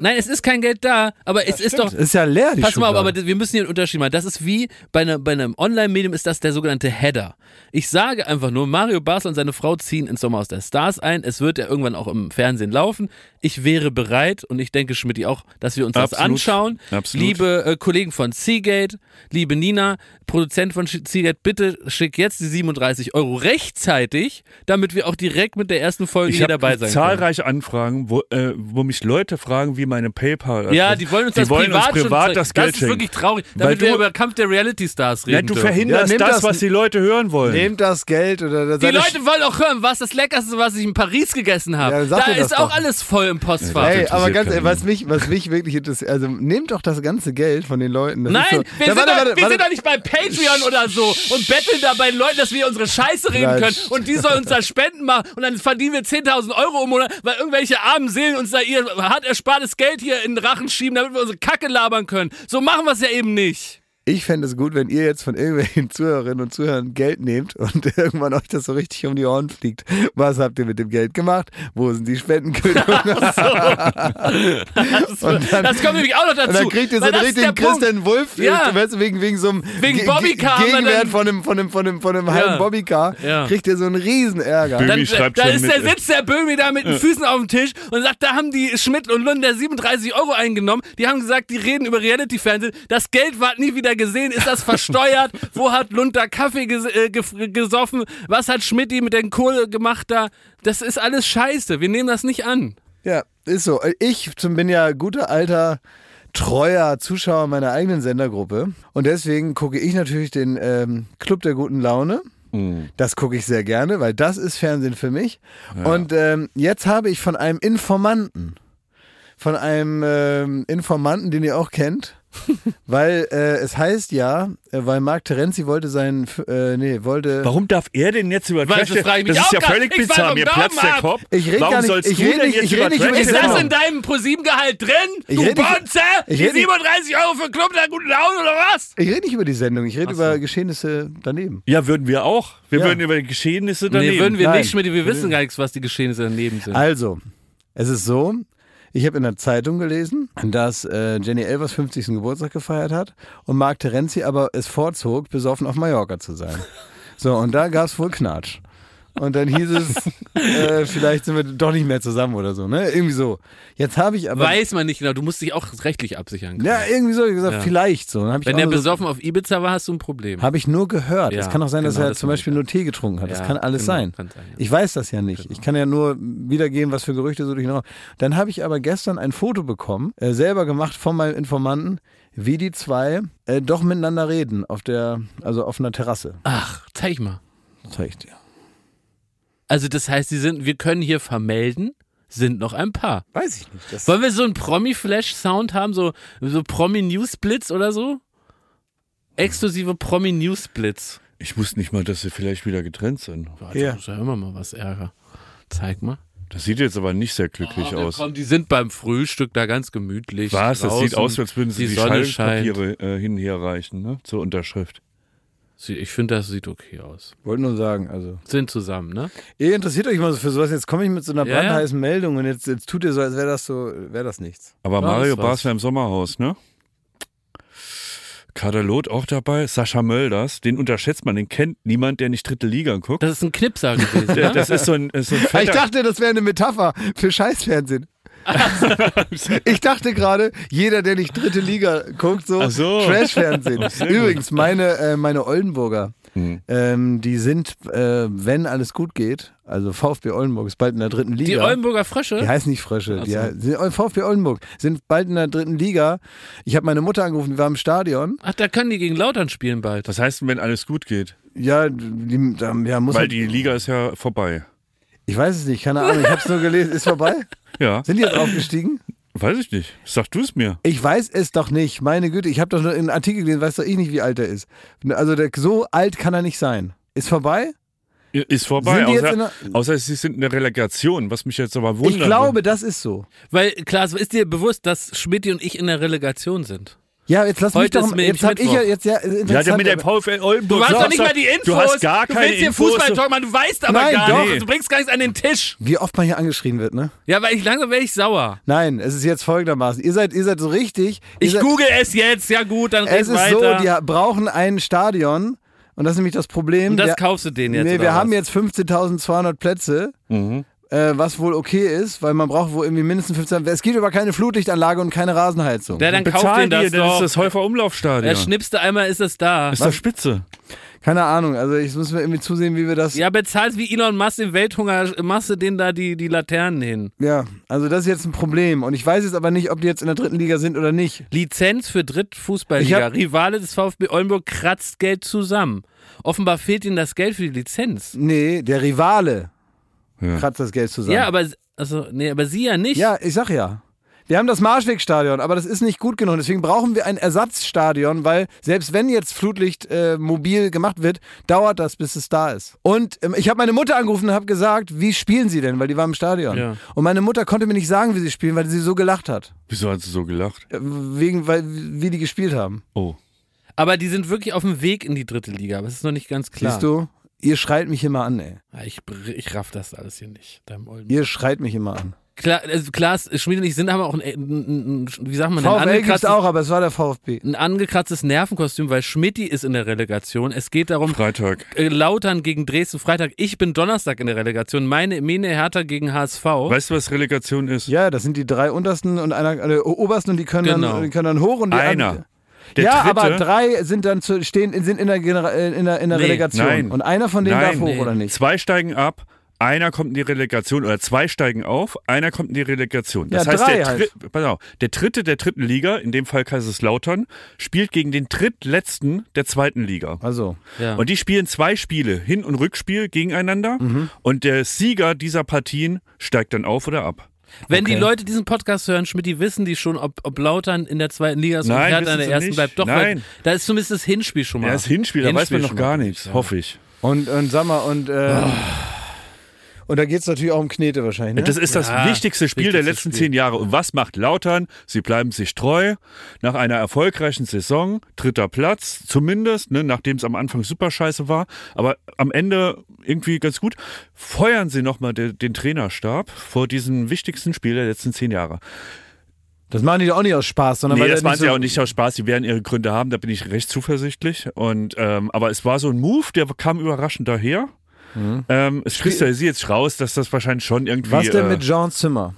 Nein, es ist kein Geld da, aber es ist doch. Es ist ja leer, die Pass mal auf, Schublade. aber das- wir müssen hier einen Unterschied machen. Das ist wie bei, einer, bei einem Online-Medium ist das der sogenannte Header. Ich sage einfach nur, Mario Basler und seine Frau ziehen ins Sommerhaus der Stars ein. Es wird ja irgendwann auch im Fernsehen laufen. Ich wäre bereit und ich denke Schmidt auch, dass wir uns das Absolut. anschauen. Absolut. Liebe äh, Kollegen von Seagate, liebe Nina, Produzent von Seagate, bitte schick jetzt die 37 Euro rechtzeitig, damit wir auch direkt mit der ersten Folge Ich hier dabei sein können. zahlreiche Anfragen, wo, äh, wo mich Leute fragen, wie meine PayPal. Ja, die wollen uns die das wollen privat, uns privat das. Geld Das ist schenken. wirklich traurig, Weil damit wir du- über Kampf der Reality Stars reden Ja, du verhinderst Ja, das, das- was die Leute hören wollen. Nehmt das Geld oder Die Leute wollen auch hören, was das Leckerste, was ich in Paris gegessen habe. Ja, da ist auch doch. alles voll im Postfach. Ja, Ey, aber ganz ehrlich, was mich, was mich wirklich interessiert, also nehmt doch das ganze Geld von den Leuten. Das Nein, so, wir, Ja, sind, warte, doch, warte, wir warte. sind doch nicht bei Patreon oder so und betteln da bei den Leuten, dass wir unsere Scheiße reden Nein. können und die sollen uns da Spenden machen und dann verdienen wir 10.000 Euro im Monat, weil irgendwelche armen Seelen uns da ihr hart erspartes Geld hier in den Rachen schieben, damit wir unsere Kacke labern können. So machen wir es ja eben nicht. Ich fände es gut, wenn ihr jetzt von irgendwelchen Zuhörerinnen und Zuhörern Geld nehmt und irgendwann euch das so richtig um die Ohren fliegt. Was habt ihr mit dem Geld gemacht? Wo sind die Spendenkündigungen? Das, Und dann- das kommt nämlich auch noch dazu. Und dann kriegt ihr so einen das richtigen Punkt. Christian Wolf, Ja. äh, weißt du, wegen, wegen so einem Wegen Ge- Bobbycar, Gegenwert dann- von einem, von einem, von einem, von einem halben Ja. Bobbycar, Ja. kriegt ihr so einen riesen Ärger. Böhmi Dann, da ist der, sitzt der Böhmi da mit den Füßen auf dem Tisch und sagt, da haben die Schmidt und Lund der 37 Euro eingenommen. Die haben gesagt, die reden über Reality-Fernsehen. Das Geld war nie wieder gesehen. Ist das versteuert? Wo hat Lund da Kaffee ges äh, gesoffen? Was hat Schmidt mit den Kohle gemacht da? Das ist alles scheiße. Wir nehmen das nicht an. Ja, ist so. Ich bin ja guter alter treuer Zuschauer meiner eigenen Sendergruppe und deswegen gucke ich natürlich den ähm, Club der guten Laune. Mhm. Das gucke ich sehr gerne, weil das ist Fernsehen für mich. Und ähm, jetzt habe ich von einem Informanten, von einem ähm, Informanten, den ihr auch kennt, weil äh, es heißt ja, äh, weil Marc Terenzi wollte seinen, F- äh, nee, wollte. Warum darf er denn jetzt über Trash? das frage ich mich das ist ja völlig bizarr. Mir platzt der. Kopf. Ich red Warum gar nicht- sollst ich du red denn nicht- jetzt ich über red nicht Trash über die Ist Sendung. das in deinem ProSieben-Gehalt drin? Ich du Bonze? Die red nicht- 37 Euro für Club der guten Laune oder was? Ich rede nicht über die Sendung, ich rede über Geschehnisse daneben. Ja, würden wir auch. Wir Ja. würden über die Geschehnisse daneben. Nee, würden wir Nein. nicht, Schmidt. Wir wissen gar nichts, was die Geschehnisse daneben sind. Also, es ist so, ich habe in der Zeitung gelesen, dass äh, Jenny Elvers 50. Geburtstag gefeiert hat und Marc Terenzi aber es vorzog, besoffen auf Mallorca zu sein. So, und da gab es wohl Knatsch. Und dann hieß es, äh, vielleicht sind wir doch nicht mehr zusammen oder so, ne? Irgendwie so. Jetzt habe ich aber. Weiß man nicht genau. Du musst dich auch rechtlich absichern. können. ja, irgendwie so, ich gesagt, Ja. vielleicht so. Dann hab ich Wenn der so, besoffen auf Ibiza war, hast du ein Problem. Habe ich nur gehört. Ja, es kann auch sein, dass genau, er das zum Beispiel nur Tee getrunken hat. das Ja, kann alles genau, sein. kann sein, ja. Ich weiß das ja nicht. Genau. Ich kann ja nur wiedergeben, was für Gerüchte so durch Raum. Dann habe ich aber gestern ein Foto bekommen, äh, selber gemacht von meinem Informanten, wie die zwei äh, doch miteinander reden auf der, also auf einer Terrasse. Ach, zeig mal. Zeig ich dir. Also das heißt, sie sind, wir können hier vermelden, sind noch ein paar. Weiß ich nicht. Das Wollen wir so einen Promi-Flash-Sound haben, so, so Promi-News-Blitz oder so? Exklusive Promi-News-Blitz. Ich wusste nicht mal, dass sie vielleicht wieder getrennt sind. Warte, Ja. Das ist ja immer mal was Ärger. Zeig mal. Das sieht jetzt aber nicht sehr glücklich Oh, aus. komm, die sind beim Frühstück da ganz gemütlich. Was? Das sieht draußen. aus, als würden sie die die. Scheidungspapiere äh, hin und her reichen, ne? Zur Unterschrift. Ich finde, das sieht okay aus. wollte nur sagen, also. Sind zusammen, ne? Ihr interessiert euch mal so für sowas. Jetzt komme ich mit so einer Ja, ja. brandheißen Meldung und jetzt, jetzt tut ihr so, als wäre das so, wäre das nichts. Aber Ja, Mario war's. Basler im Sommerhaus, ne? Kaderlot auch dabei, Sascha Mölders, den unterschätzt man, den kennt niemand, der nicht dritte Liga guckt. Das ist ein Knipser gewesen, ne? das ist so ein, ist so ein Ich dachte, das wäre eine Metapher für Scheißfernsehen. ich dachte gerade, jeder, der nicht dritte Liga guckt, so, so. Trash-Fernsehen. gut. Übrigens, meine, äh, meine Oldenburger, Hm. ähm, die sind, äh, wenn alles gut geht, also VfB Oldenburg ist bald in der dritten Liga. Die Oldenburger Frösche? Die heißen nicht Frösche. Die Ach so. he- sind, VfB Oldenburg sind bald in der dritten Liga. Ich habe meine Mutter angerufen, die war im Stadion. Ach, da können die gegen Lautern spielen bald. Was heißt denn, wenn alles gut geht? Ja, die, da, ja muss Weil die Liga ist ja vorbei. Ich weiß es nicht, keine Ahnung. Ich habe es nur gelesen. Ist vorbei? Ja, Sind die jetzt aufgestiegen? weiß ich nicht. Sag du es mir. Ich weiß es doch nicht. Meine Güte, ich habe doch nur einen Artikel gelesen, weiß doch ich nicht, wie alt er ist. Also der, so alt kann er nicht sein. Ist vorbei? Ist vorbei. Außer, außer sie sind in der Relegation, was mich jetzt aber wundert. Ich glaube, das ist so. Weil, Klaas, ist dir bewusst, dass Schmidti und ich in der Relegation sind? Ja, jetzt lass mich Heute doch mal, nämlich jetzt hab ich ja jetzt ja Ja, interessant, der der VfL Oldenburg. Du hast doch nicht mal die Infos. Du hast gar du keine willst hier. Fußball-Talk machen, du weißt aber Nein, gar doch. nichts. Du bringst gar nichts an den Tisch. wie oft man hier angeschrien wird, ne? Ja, weil ich langsam werde ich sauer. Nein, es ist jetzt folgendermaßen. Ihr seid, ihr seid so richtig. Ich seid, google es jetzt. Ja gut, dann red Es ist weiter. so, die brauchen ein Stadion und das ist nämlich das Problem. und das Wir- kaufst du denen jetzt, Nee, wir was? haben jetzt 15.200 Plätze, Mhm. Äh, was wohl okay ist, weil man braucht wohl irgendwie mindestens 15. Es gibt aber keine Flutlichtanlage und keine Rasenheizung. Ja, dann kauf Bezahl den das dann ist das Häufer Umlaufstadion. Er schnipste einmal, ist es da. ist das spitze. Keine Ahnung, also ich muss mir irgendwie zusehen, wie wir das. Ja, bezahlst wie Elon Musk im Welthunger, machst du denen da die, die Laternen hin. Ja, also das ist jetzt ein Problem. Und ich weiß jetzt aber nicht, ob die jetzt in der dritten Liga sind oder nicht. Lizenz für Ich Drittfußballliga. hab- Rivale des VfB Oldenburg kratzt Geld zusammen. Offenbar fehlt ihnen das Geld für die Lizenz. Nee, der Rivale Ja. kratzt das Geld zusammen. Ja, aber also, nee, aber sie ja nicht. Ja, ich sag ja. Wir haben das Marschwegstadion, aber das ist nicht gut genug. Deswegen brauchen wir ein Ersatzstadion, weil selbst wenn jetzt Flutlicht äh, mobil gemacht wird, dauert das, bis es da ist. Und ähm, ich habe meine Mutter angerufen und habe gesagt, wie spielen sie denn? Weil die war im Stadion. Ja. Und meine Mutter konnte mir nicht sagen, wie sie spielen, weil sie so gelacht hat. Wieso hat sie so gelacht? Äh, Wegen, weil, wie die gespielt haben. Oh. Aber die sind wirklich auf dem Weg in die dritte Liga. Aber es ist noch nicht ganz klar. Siehst du? Ihr schreit mich immer an, ey. Ja, Ich, ich raff das alles hier nicht. Deinem Olden. Ihr schreit mich immer an. Klar, also Klaas, Schmied und ich sind, haben auch ein, ein, ein, ein wie sagt man, ein VfL gibt's angekratztes, auch, aber es war der VfB. ein angekratztes Nervenkostüm, weil Schmidti ist in der Relegation. Es geht darum, Freitag. äh, Lautern gegen Dresden Freitag. Ich bin Donnerstag in der Relegation. Meine Mene Hertha gegen HSV. Weißt du, was Relegation ist? Ja, das sind die drei untersten und einer äh, obersten und die können, Genau. dann, die können dann hoch und die Einer. anderen- Der ja, dritte, aber drei sind dann zu, stehen, sind in der, Genera in der, in der Nee, Relegation. nein. Und einer von denen Nein, darf hoch, nee. oder nicht? Zwei steigen ab, einer kommt in die Relegation oder zwei steigen auf, einer kommt in die Relegation. Das Ja, heißt, drei der, halt. Auf, der dritte der dritten Liga, in dem Fall Kaiserslautern, spielt gegen den drittletzten der zweiten Liga. Also, ja. Und die spielen zwei Spiele, Hin- und Rückspiel gegeneinander. Mhm. Und der Sieger dieser Partien steigt dann auf oder ab. Wenn die Okay. Leute diesen Podcast hören, Schmidt, die wissen die schon, ob, ob Lautern in der zweiten Liga ist und Nein, Hertha in der ersten nicht. bleibt. Doch, Nein. weil da ist zumindest das Hinspiel schon mal. Ja, das Hinspiel, da weiß man noch gar nichts, Ja. hoffe ich. und, und sag mal, und, äh, und da geht es natürlich auch um Knete wahrscheinlich, ne? Das ist das Ja, wichtigste Spiel der wichtigste letzten Spiel. zehn Jahre. Und was macht Lautern? Sie bleiben sich treu. Nach einer erfolgreichen Saison, dritter Platz, zumindest, ne, nachdem es am Anfang super scheiße war, aber am Ende irgendwie ganz gut, feuern sie nochmal den, den Trainerstab vor diesem wichtigsten Spiel der letzten zehn Jahre. das machen die doch auch nicht aus Spaß, sondern Nee, weil das der machen sie so, auch nicht aus Spaß, die werden ihre Gründe haben, da bin ich recht zuversichtlich. Und ähm, aber es war so ein Move, der kam überraschend daher. Ähm, es kristallisiert jetzt raus, dass das wahrscheinlich schon irgendwie. Mhm. Was denn äh, mit Jean Zimmer?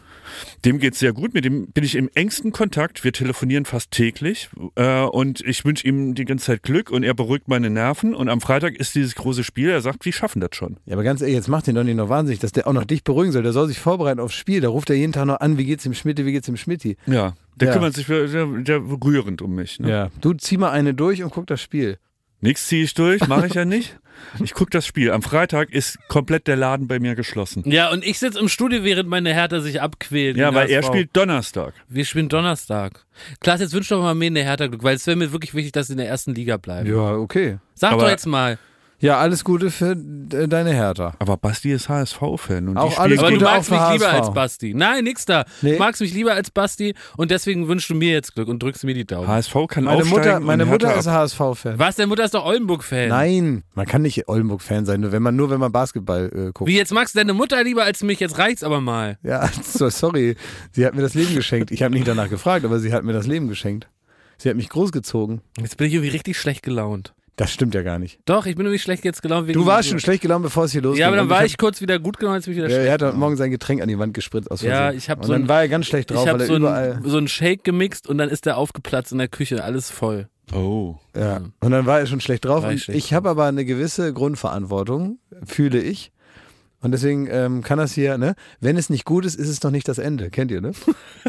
Dem geht's sehr gut. Mit dem bin ich im engsten Kontakt. Wir telefonieren fast täglich. Äh, und ich wünsche ihm die ganze Zeit Glück und er beruhigt meine Nerven. Und am Freitag ist dieses große Spiel. Er sagt, wir schaffen das schon. Ja, aber ganz ehrlich, jetzt macht den doch nicht noch wahnsinnig, dass der auch noch dich beruhigen soll. Der soll sich vorbereiten aufs Spiel. Da ruft er jeden Tag noch an, wie geht's dem Schmidt, wie geht's dem Schmidti? Ja. Der Ja. kümmert sich der, der rührend um mich. Ne? Ja. Du zieh mal eine durch und guck das Spiel. Nichts ziehe ich durch, mache ich ja nicht. Ich gucke das Spiel. Am Freitag ist komplett der Laden bei mir geschlossen. Ja, und ich sitze im Studio, während meine Hertha sich abquält. Ja, weil er spielt Donnerstag. Wir spielen Donnerstag. Klaas, jetzt wünsch doch mal mir eine Hertha Glück, weil es wäre mir wirklich wichtig, dass sie in der ersten Liga bleiben. Ja, okay. Sag Aber- doch jetzt mal. Ja, alles Gute für äh, deine Hertha. Aber Basti ist HSV-Fan. und die Auch spielen alles Aber du Gute auch magst mich lieber HSV. als Basti. Nein, nix da. Nee. Du magst mich lieber als Basti und deswegen wünschst du mir jetzt Glück und drückst mir die Daumen. HSV kann Meine aufsteigen Mutter, meine Mutter ist HSV-Fan. Was, deine Mutter ist doch Oldenburg-Fan. Nein, man kann nicht Oldenburg-Fan sein, nur wenn man, nur wenn man Basketball äh, guckt. Wie, jetzt magst du deine Mutter lieber als mich? Jetzt reicht's aber mal. Ja, so, sorry. Sie hat mir das Leben geschenkt. Ich habe nicht danach gefragt, aber sie hat mir das Leben geschenkt. Sie hat mich großgezogen. Jetzt bin ich irgendwie richtig schlecht gelaunt. Das stimmt ja gar nicht. Doch, ich bin irgendwie schlecht jetzt gelaunt. Wegen Du warst schon schlecht gelaunt, bevor es hier losging. Ja, aber dann Und war hab- ich kurz wieder gut gelaunt, jetzt bin ich wieder Ja, schlecht. er hat heute Morgen sein Getränk an die Wand gespritzt aus Ja, Versehen. ich hab Und so dann ein- war er ganz schlecht drauf, Ich weil habe er so, überall. ein, so einen Shake gemixt und dann ist der aufgeplatzt in der Küche, alles voll. Oh. Ja. Und dann war er schon schlecht drauf. War ich ich habe aber eine gewisse Grundverantwortung, fühle ich. Und deswegen ähm, kann das hier, ne? Wenn es nicht gut ist, ist es noch nicht das Ende. Kennt ihr, ne?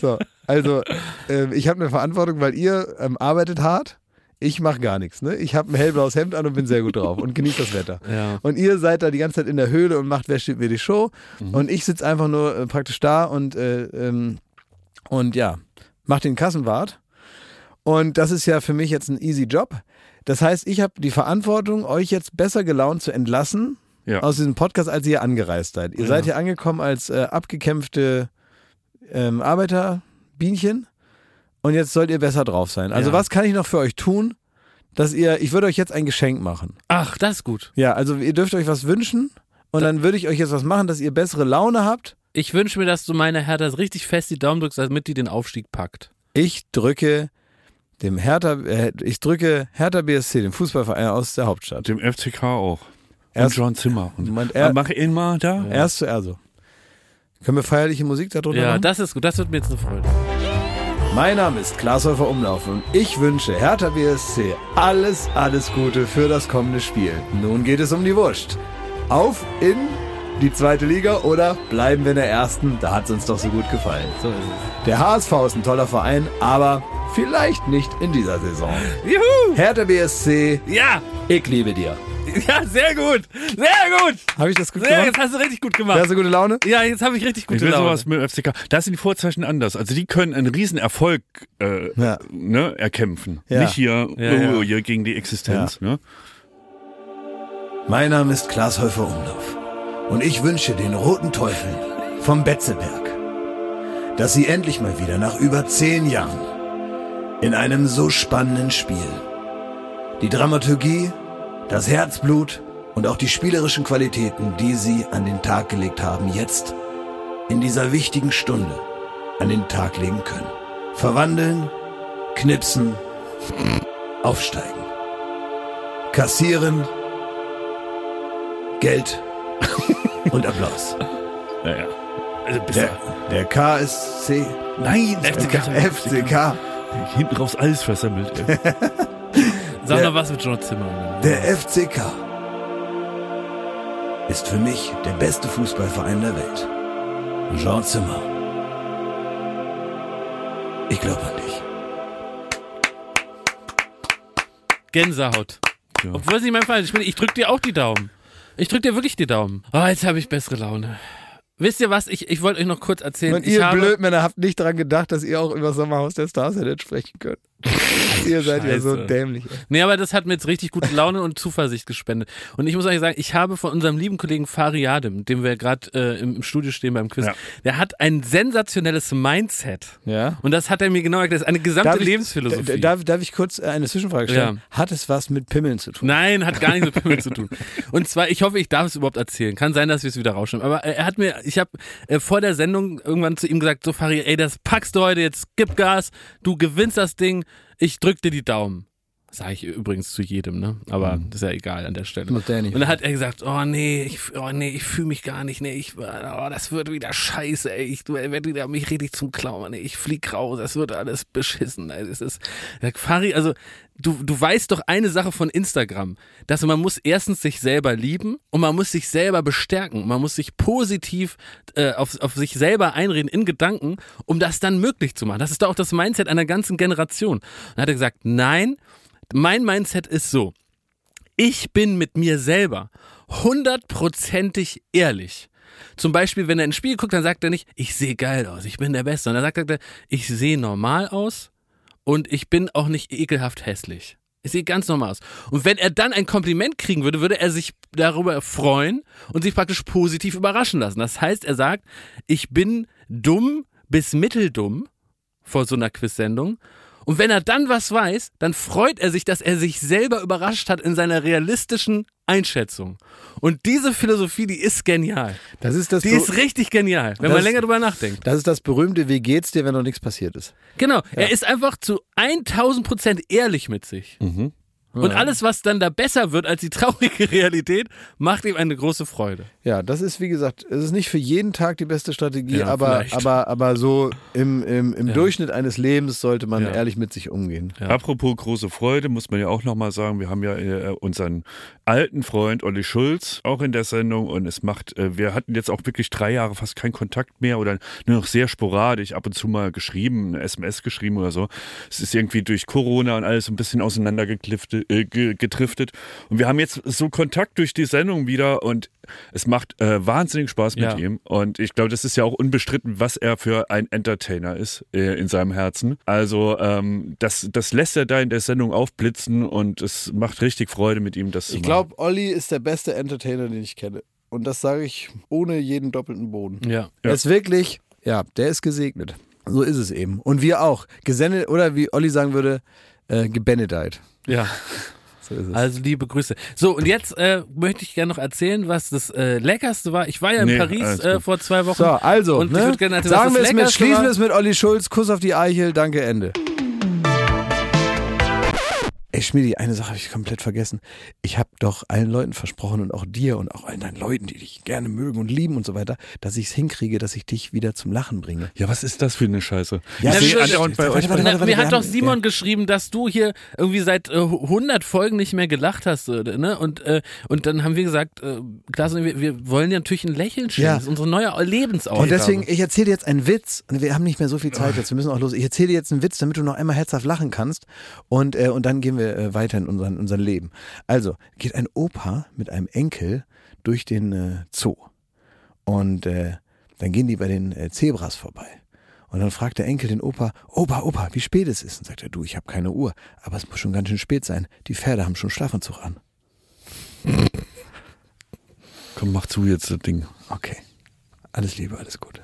So, also ähm, ich habe eine Verantwortung, weil ihr ähm, arbeitet hart. Ich mache gar nichts, ne? Ich habe ein hellblaues Hemd an und bin sehr gut drauf und genieße das Wetter. Ja. Und ihr seid da die ganze Zeit in der Höhle und macht Wer steht mir die Show. Und ich sitze einfach nur äh, praktisch da und, äh, ähm, und ja, mach den Kassenwart. Und das ist ja für mich jetzt ein easy Job. Das heißt, ich habe die Verantwortung, euch jetzt besser gelaunt zu entlassen, Ja. aus diesem Podcast, als ihr angereist seid. Ihr Ja. seid hier angekommen als äh, abgekämpfte ähm, Arbeiterbienchen und jetzt sollt ihr besser drauf sein. Also Ja. was kann ich noch für euch tun, dass ihr, ich würde euch jetzt ein Geschenk machen. Ach, das ist gut. Ja, also ihr dürft euch was wünschen und dann würde ich euch jetzt was machen, dass ihr bessere Laune habt. Ich wünsche mir, dass du meiner Hertha richtig fest die Daumen drückst, damit die den Aufstieg packt. Ich drücke dem Hertha, äh, ich drücke Hertha BSC, dem Fußballverein aus der Hauptstadt. Dem FCK auch. Erst- und John Zimmer. Und, Moment, er- mach ihn mal da. Erst zu Erso. Können wir feierliche Musik darunter Ja, machen? das ist gut. Das wird mir jetzt eine Freude. Mein Name ist Glashäufer Umlauf und ich wünsche Hertha BSC alles, alles Gute für das kommende Spiel. Nun geht es um die Wurst. Auf in die zweite Liga oder bleiben wir in der ersten? Da hat es uns doch so gut gefallen. So ist es. Der HSV ist ein toller Verein, aber vielleicht nicht in dieser Saison. Juhu! Hertha BSC, Ja! ich liebe dir. Ja, sehr gut! Sehr gut! Habe ich das gut Sehr, gemacht? jetzt hast du richtig gut Hast gemacht. du gute Laune? Ja, jetzt habe ich richtig Ich gute will Laune. sowas mit dem FCK. Da sind die Vorzeichen anders. Also die können einen Riesenerfolg äh, Ja. ne, erkämpfen. Ja. Nicht hier, Ja, ja. oh, hier gegen die Existenz. Ne? Mein Name ist Klaas Häufer Umlauf und ich wünsche den Roten Teufeln vom Betzeberg, dass sie endlich mal wieder nach über zehn Jahren in einem so spannenden Spiel die Dramaturgie, das Herzblut und auch die spielerischen Qualitäten, die sie an den Tag gelegt haben, jetzt in dieser wichtigen Stunde an den Tag legen können. Verwandeln, knipsen, aufsteigen, kassieren, Geld und Applaus. Naja. Also Der, der KSC, Nein, FCK, FCK, Hinten raus alles versammelt. Sag der- mal was mit John Zimmer. der FCK ist für mich der beste Fußballverein der Welt. Jean Zimmer. Ich glaube an dich. Gänsehaut. Ja. Obwohl es nicht mein Fall ist. Ich, bin- ich drück dir auch die Daumen. Ich drück dir wirklich die Daumen. Oh, jetzt habe ich bessere Laune. Wisst ihr was? Ich, ich wollte euch noch kurz erzählen. Und ich ihr Blödmänner habt nicht daran gedacht, dass ihr auch über Sommerhaus der Stars hättet sprechen können. ihr seid ja so Scheiße. dämlich. Nee, aber das hat mir jetzt richtig gute Laune und Zuversicht gespendet. Und ich muss euch sagen, ich habe von unserem lieben Kollegen Fari Yadim, mit dem wir gerade äh, im, im Studio stehen beim Quiz, Ja. der hat ein sensationelles Mindset. Ja. Und das hat er mir genau erklärt. Das ist eine gesamte Darf ich- Lebensphilosophie. D- Darf, darf ich kurz äh, eine Zwischenfrage stellen? Hat es was mit Pimmeln zu tun? Nein, hat gar nichts mit Pimmel zu tun. Und zwar, ich hoffe, ich darf es überhaupt erzählen. Kann sein, dass wir es wieder rausschneiden. Aber äh, er hat mir, ich habe äh, vor der Sendung irgendwann zu ihm gesagt, so Fari, ey, das packst du heute, jetzt gib Gas, du gewinnst das Ding, ich drück dir die Daumen. Sage ich übrigens zu jedem, ne? Aber das ist ja egal an der Stelle. Und dann hat er gesagt, oh nee, ich, oh nee, ich fühle mich gar nicht, nee, ich, oh, das wird wieder scheiße, ey, ich werde wieder mich richtig zum Clown, ey, ich flieg raus, das wird alles beschissen, ey, das ist, Fari, also, du, du weißt doch eine Sache von Instagram, dass man muss erstens sich selber lieben und man muss sich selber bestärken, man muss sich positiv äh, auf, auf sich selber einreden in Gedanken, um das dann möglich zu machen. Das ist doch auch das Mindset einer ganzen Generation. Und dann hat er gesagt, nein, mein Mindset ist so, ich bin mit mir selber hundertprozentig ehrlich. Zum Beispiel, wenn er ins Spiel guckt, dann sagt er nicht, ich sehe geil aus, ich bin der Beste. Und dann sagt er, ich sehe normal aus und ich bin auch nicht ekelhaft hässlich. Ich sehe ganz normal aus. Und wenn er dann ein Kompliment kriegen würde, würde er sich darüber freuen und sich praktisch positiv überraschen lassen. Das heißt, er sagt, ich bin dumm bis mitteldumm vor so einer Quiz-Sendung. Und wenn er dann was weiß, dann freut er sich, dass er sich selber überrascht hat in seiner realistischen Einschätzung. Und diese Philosophie, die ist genial. Das ist das, Die Be- ist richtig genial, wenn Das- man länger drüber nachdenkt. das ist das berühmte, wie geht's dir, wenn noch nichts passiert ist? Genau, er ist einfach zu 1000 Prozent ehrlich mit sich. Und alles, was dann da besser wird als die traurige Realität, macht ihm eine große Freude. Ja, das ist wie gesagt, es ist nicht für jeden Tag die beste Strategie, Ja, aber, vielleicht. aber, aber so im, im, im Ja. Durchschnitt eines Lebens sollte man Ja. ehrlich mit sich umgehen. Ja. Apropos große Freude, muss man ja auch nochmal sagen, wir haben ja äh, unseren alten Freund Olli Schulz auch in der Sendung und es macht, äh, wir hatten jetzt auch wirklich drei Jahre fast keinen Kontakt mehr oder nur noch sehr sporadisch, ab und zu mal geschrieben, eine SMS geschrieben oder so. Es ist irgendwie durch Corona und alles so ein bisschen auseinandergekliftet äh, ge getriftet. Und wir haben jetzt so Kontakt durch die Sendung wieder und es macht äh, wahnsinnig Spaß mit Ja. ihm. Und ich glaube, das ist ja auch unbestritten, was er für ein Entertainer ist äh, in seinem Herzen. Also ähm, das, das lässt er da in der Sendung aufblitzen und es macht richtig Freude mit ihm, das zu Ich glaube, Olli ist der beste Entertainer, den ich kenne. Und das sage ich ohne jeden doppelten Boden. Ja. Er ist wirklich, ja, der ist gesegnet. So ist es eben. Und wir auch. Gesendet, oder wie Olli sagen würde, äh, gebenedeit. Ja. So ist es. Also liebe Grüße. So, und jetzt äh, möchte ich gerne noch erzählen, was das äh, Leckerste war. Ich war ja in Nee, Paris alles äh, gut. vor zwei Wochen. so, also, Und ich ne? würd gerne erzählen, was sagen das wir es mit, Leckerste schließen war. wir es mit Olli Schulz, Kuss auf die Eichel, danke, Ende. Ey, Schmidi, eine Sache habe ich komplett vergessen. Ich habe doch allen Leuten versprochen und auch dir und auch allen deinen Leuten, die dich gerne mögen und lieben und so weiter, dass ich es hinkriege, dass ich dich wieder zum Lachen bringe. ja, was ist das für eine Scheiße? Ja, ich ist- andauernd bei warte, euch. warte, Na, warte, mir wir hat doch Simon ja. geschrieben, dass du hier irgendwie seit äh, 100 Folgen nicht mehr gelacht hast, ne? Und äh, und dann haben wir gesagt, äh, Klaas ich, wir, wir wollen dir natürlich ein Lächeln schenken. Ja. Das ist unsere neue Lebensaufgabe. Und deswegen, ich erzähle dir jetzt einen Witz. Und Wir haben nicht mehr so viel Zeit jetzt. Wir müssen auch los. Ich erzähle dir jetzt einen Witz, damit du noch einmal herzhaft lachen kannst. Und, äh, und dann gehen wir äh, weiter in unseren, unser Leben. Also, geht ein Opa mit einem Enkel durch den äh, Zoo. Und äh, dann gehen die bei den äh, Zebras vorbei. Und dann fragt der Enkel den Opa, Opa, Opa, wie spät es ist. Und sagt er, du, ich habe keine Uhr, aber es muss schon ganz schön spät sein. Die Pferde haben schon Schlafanzug an. Komm, mach zu jetzt das Ding. Okay. Alles Liebe, alles Gute.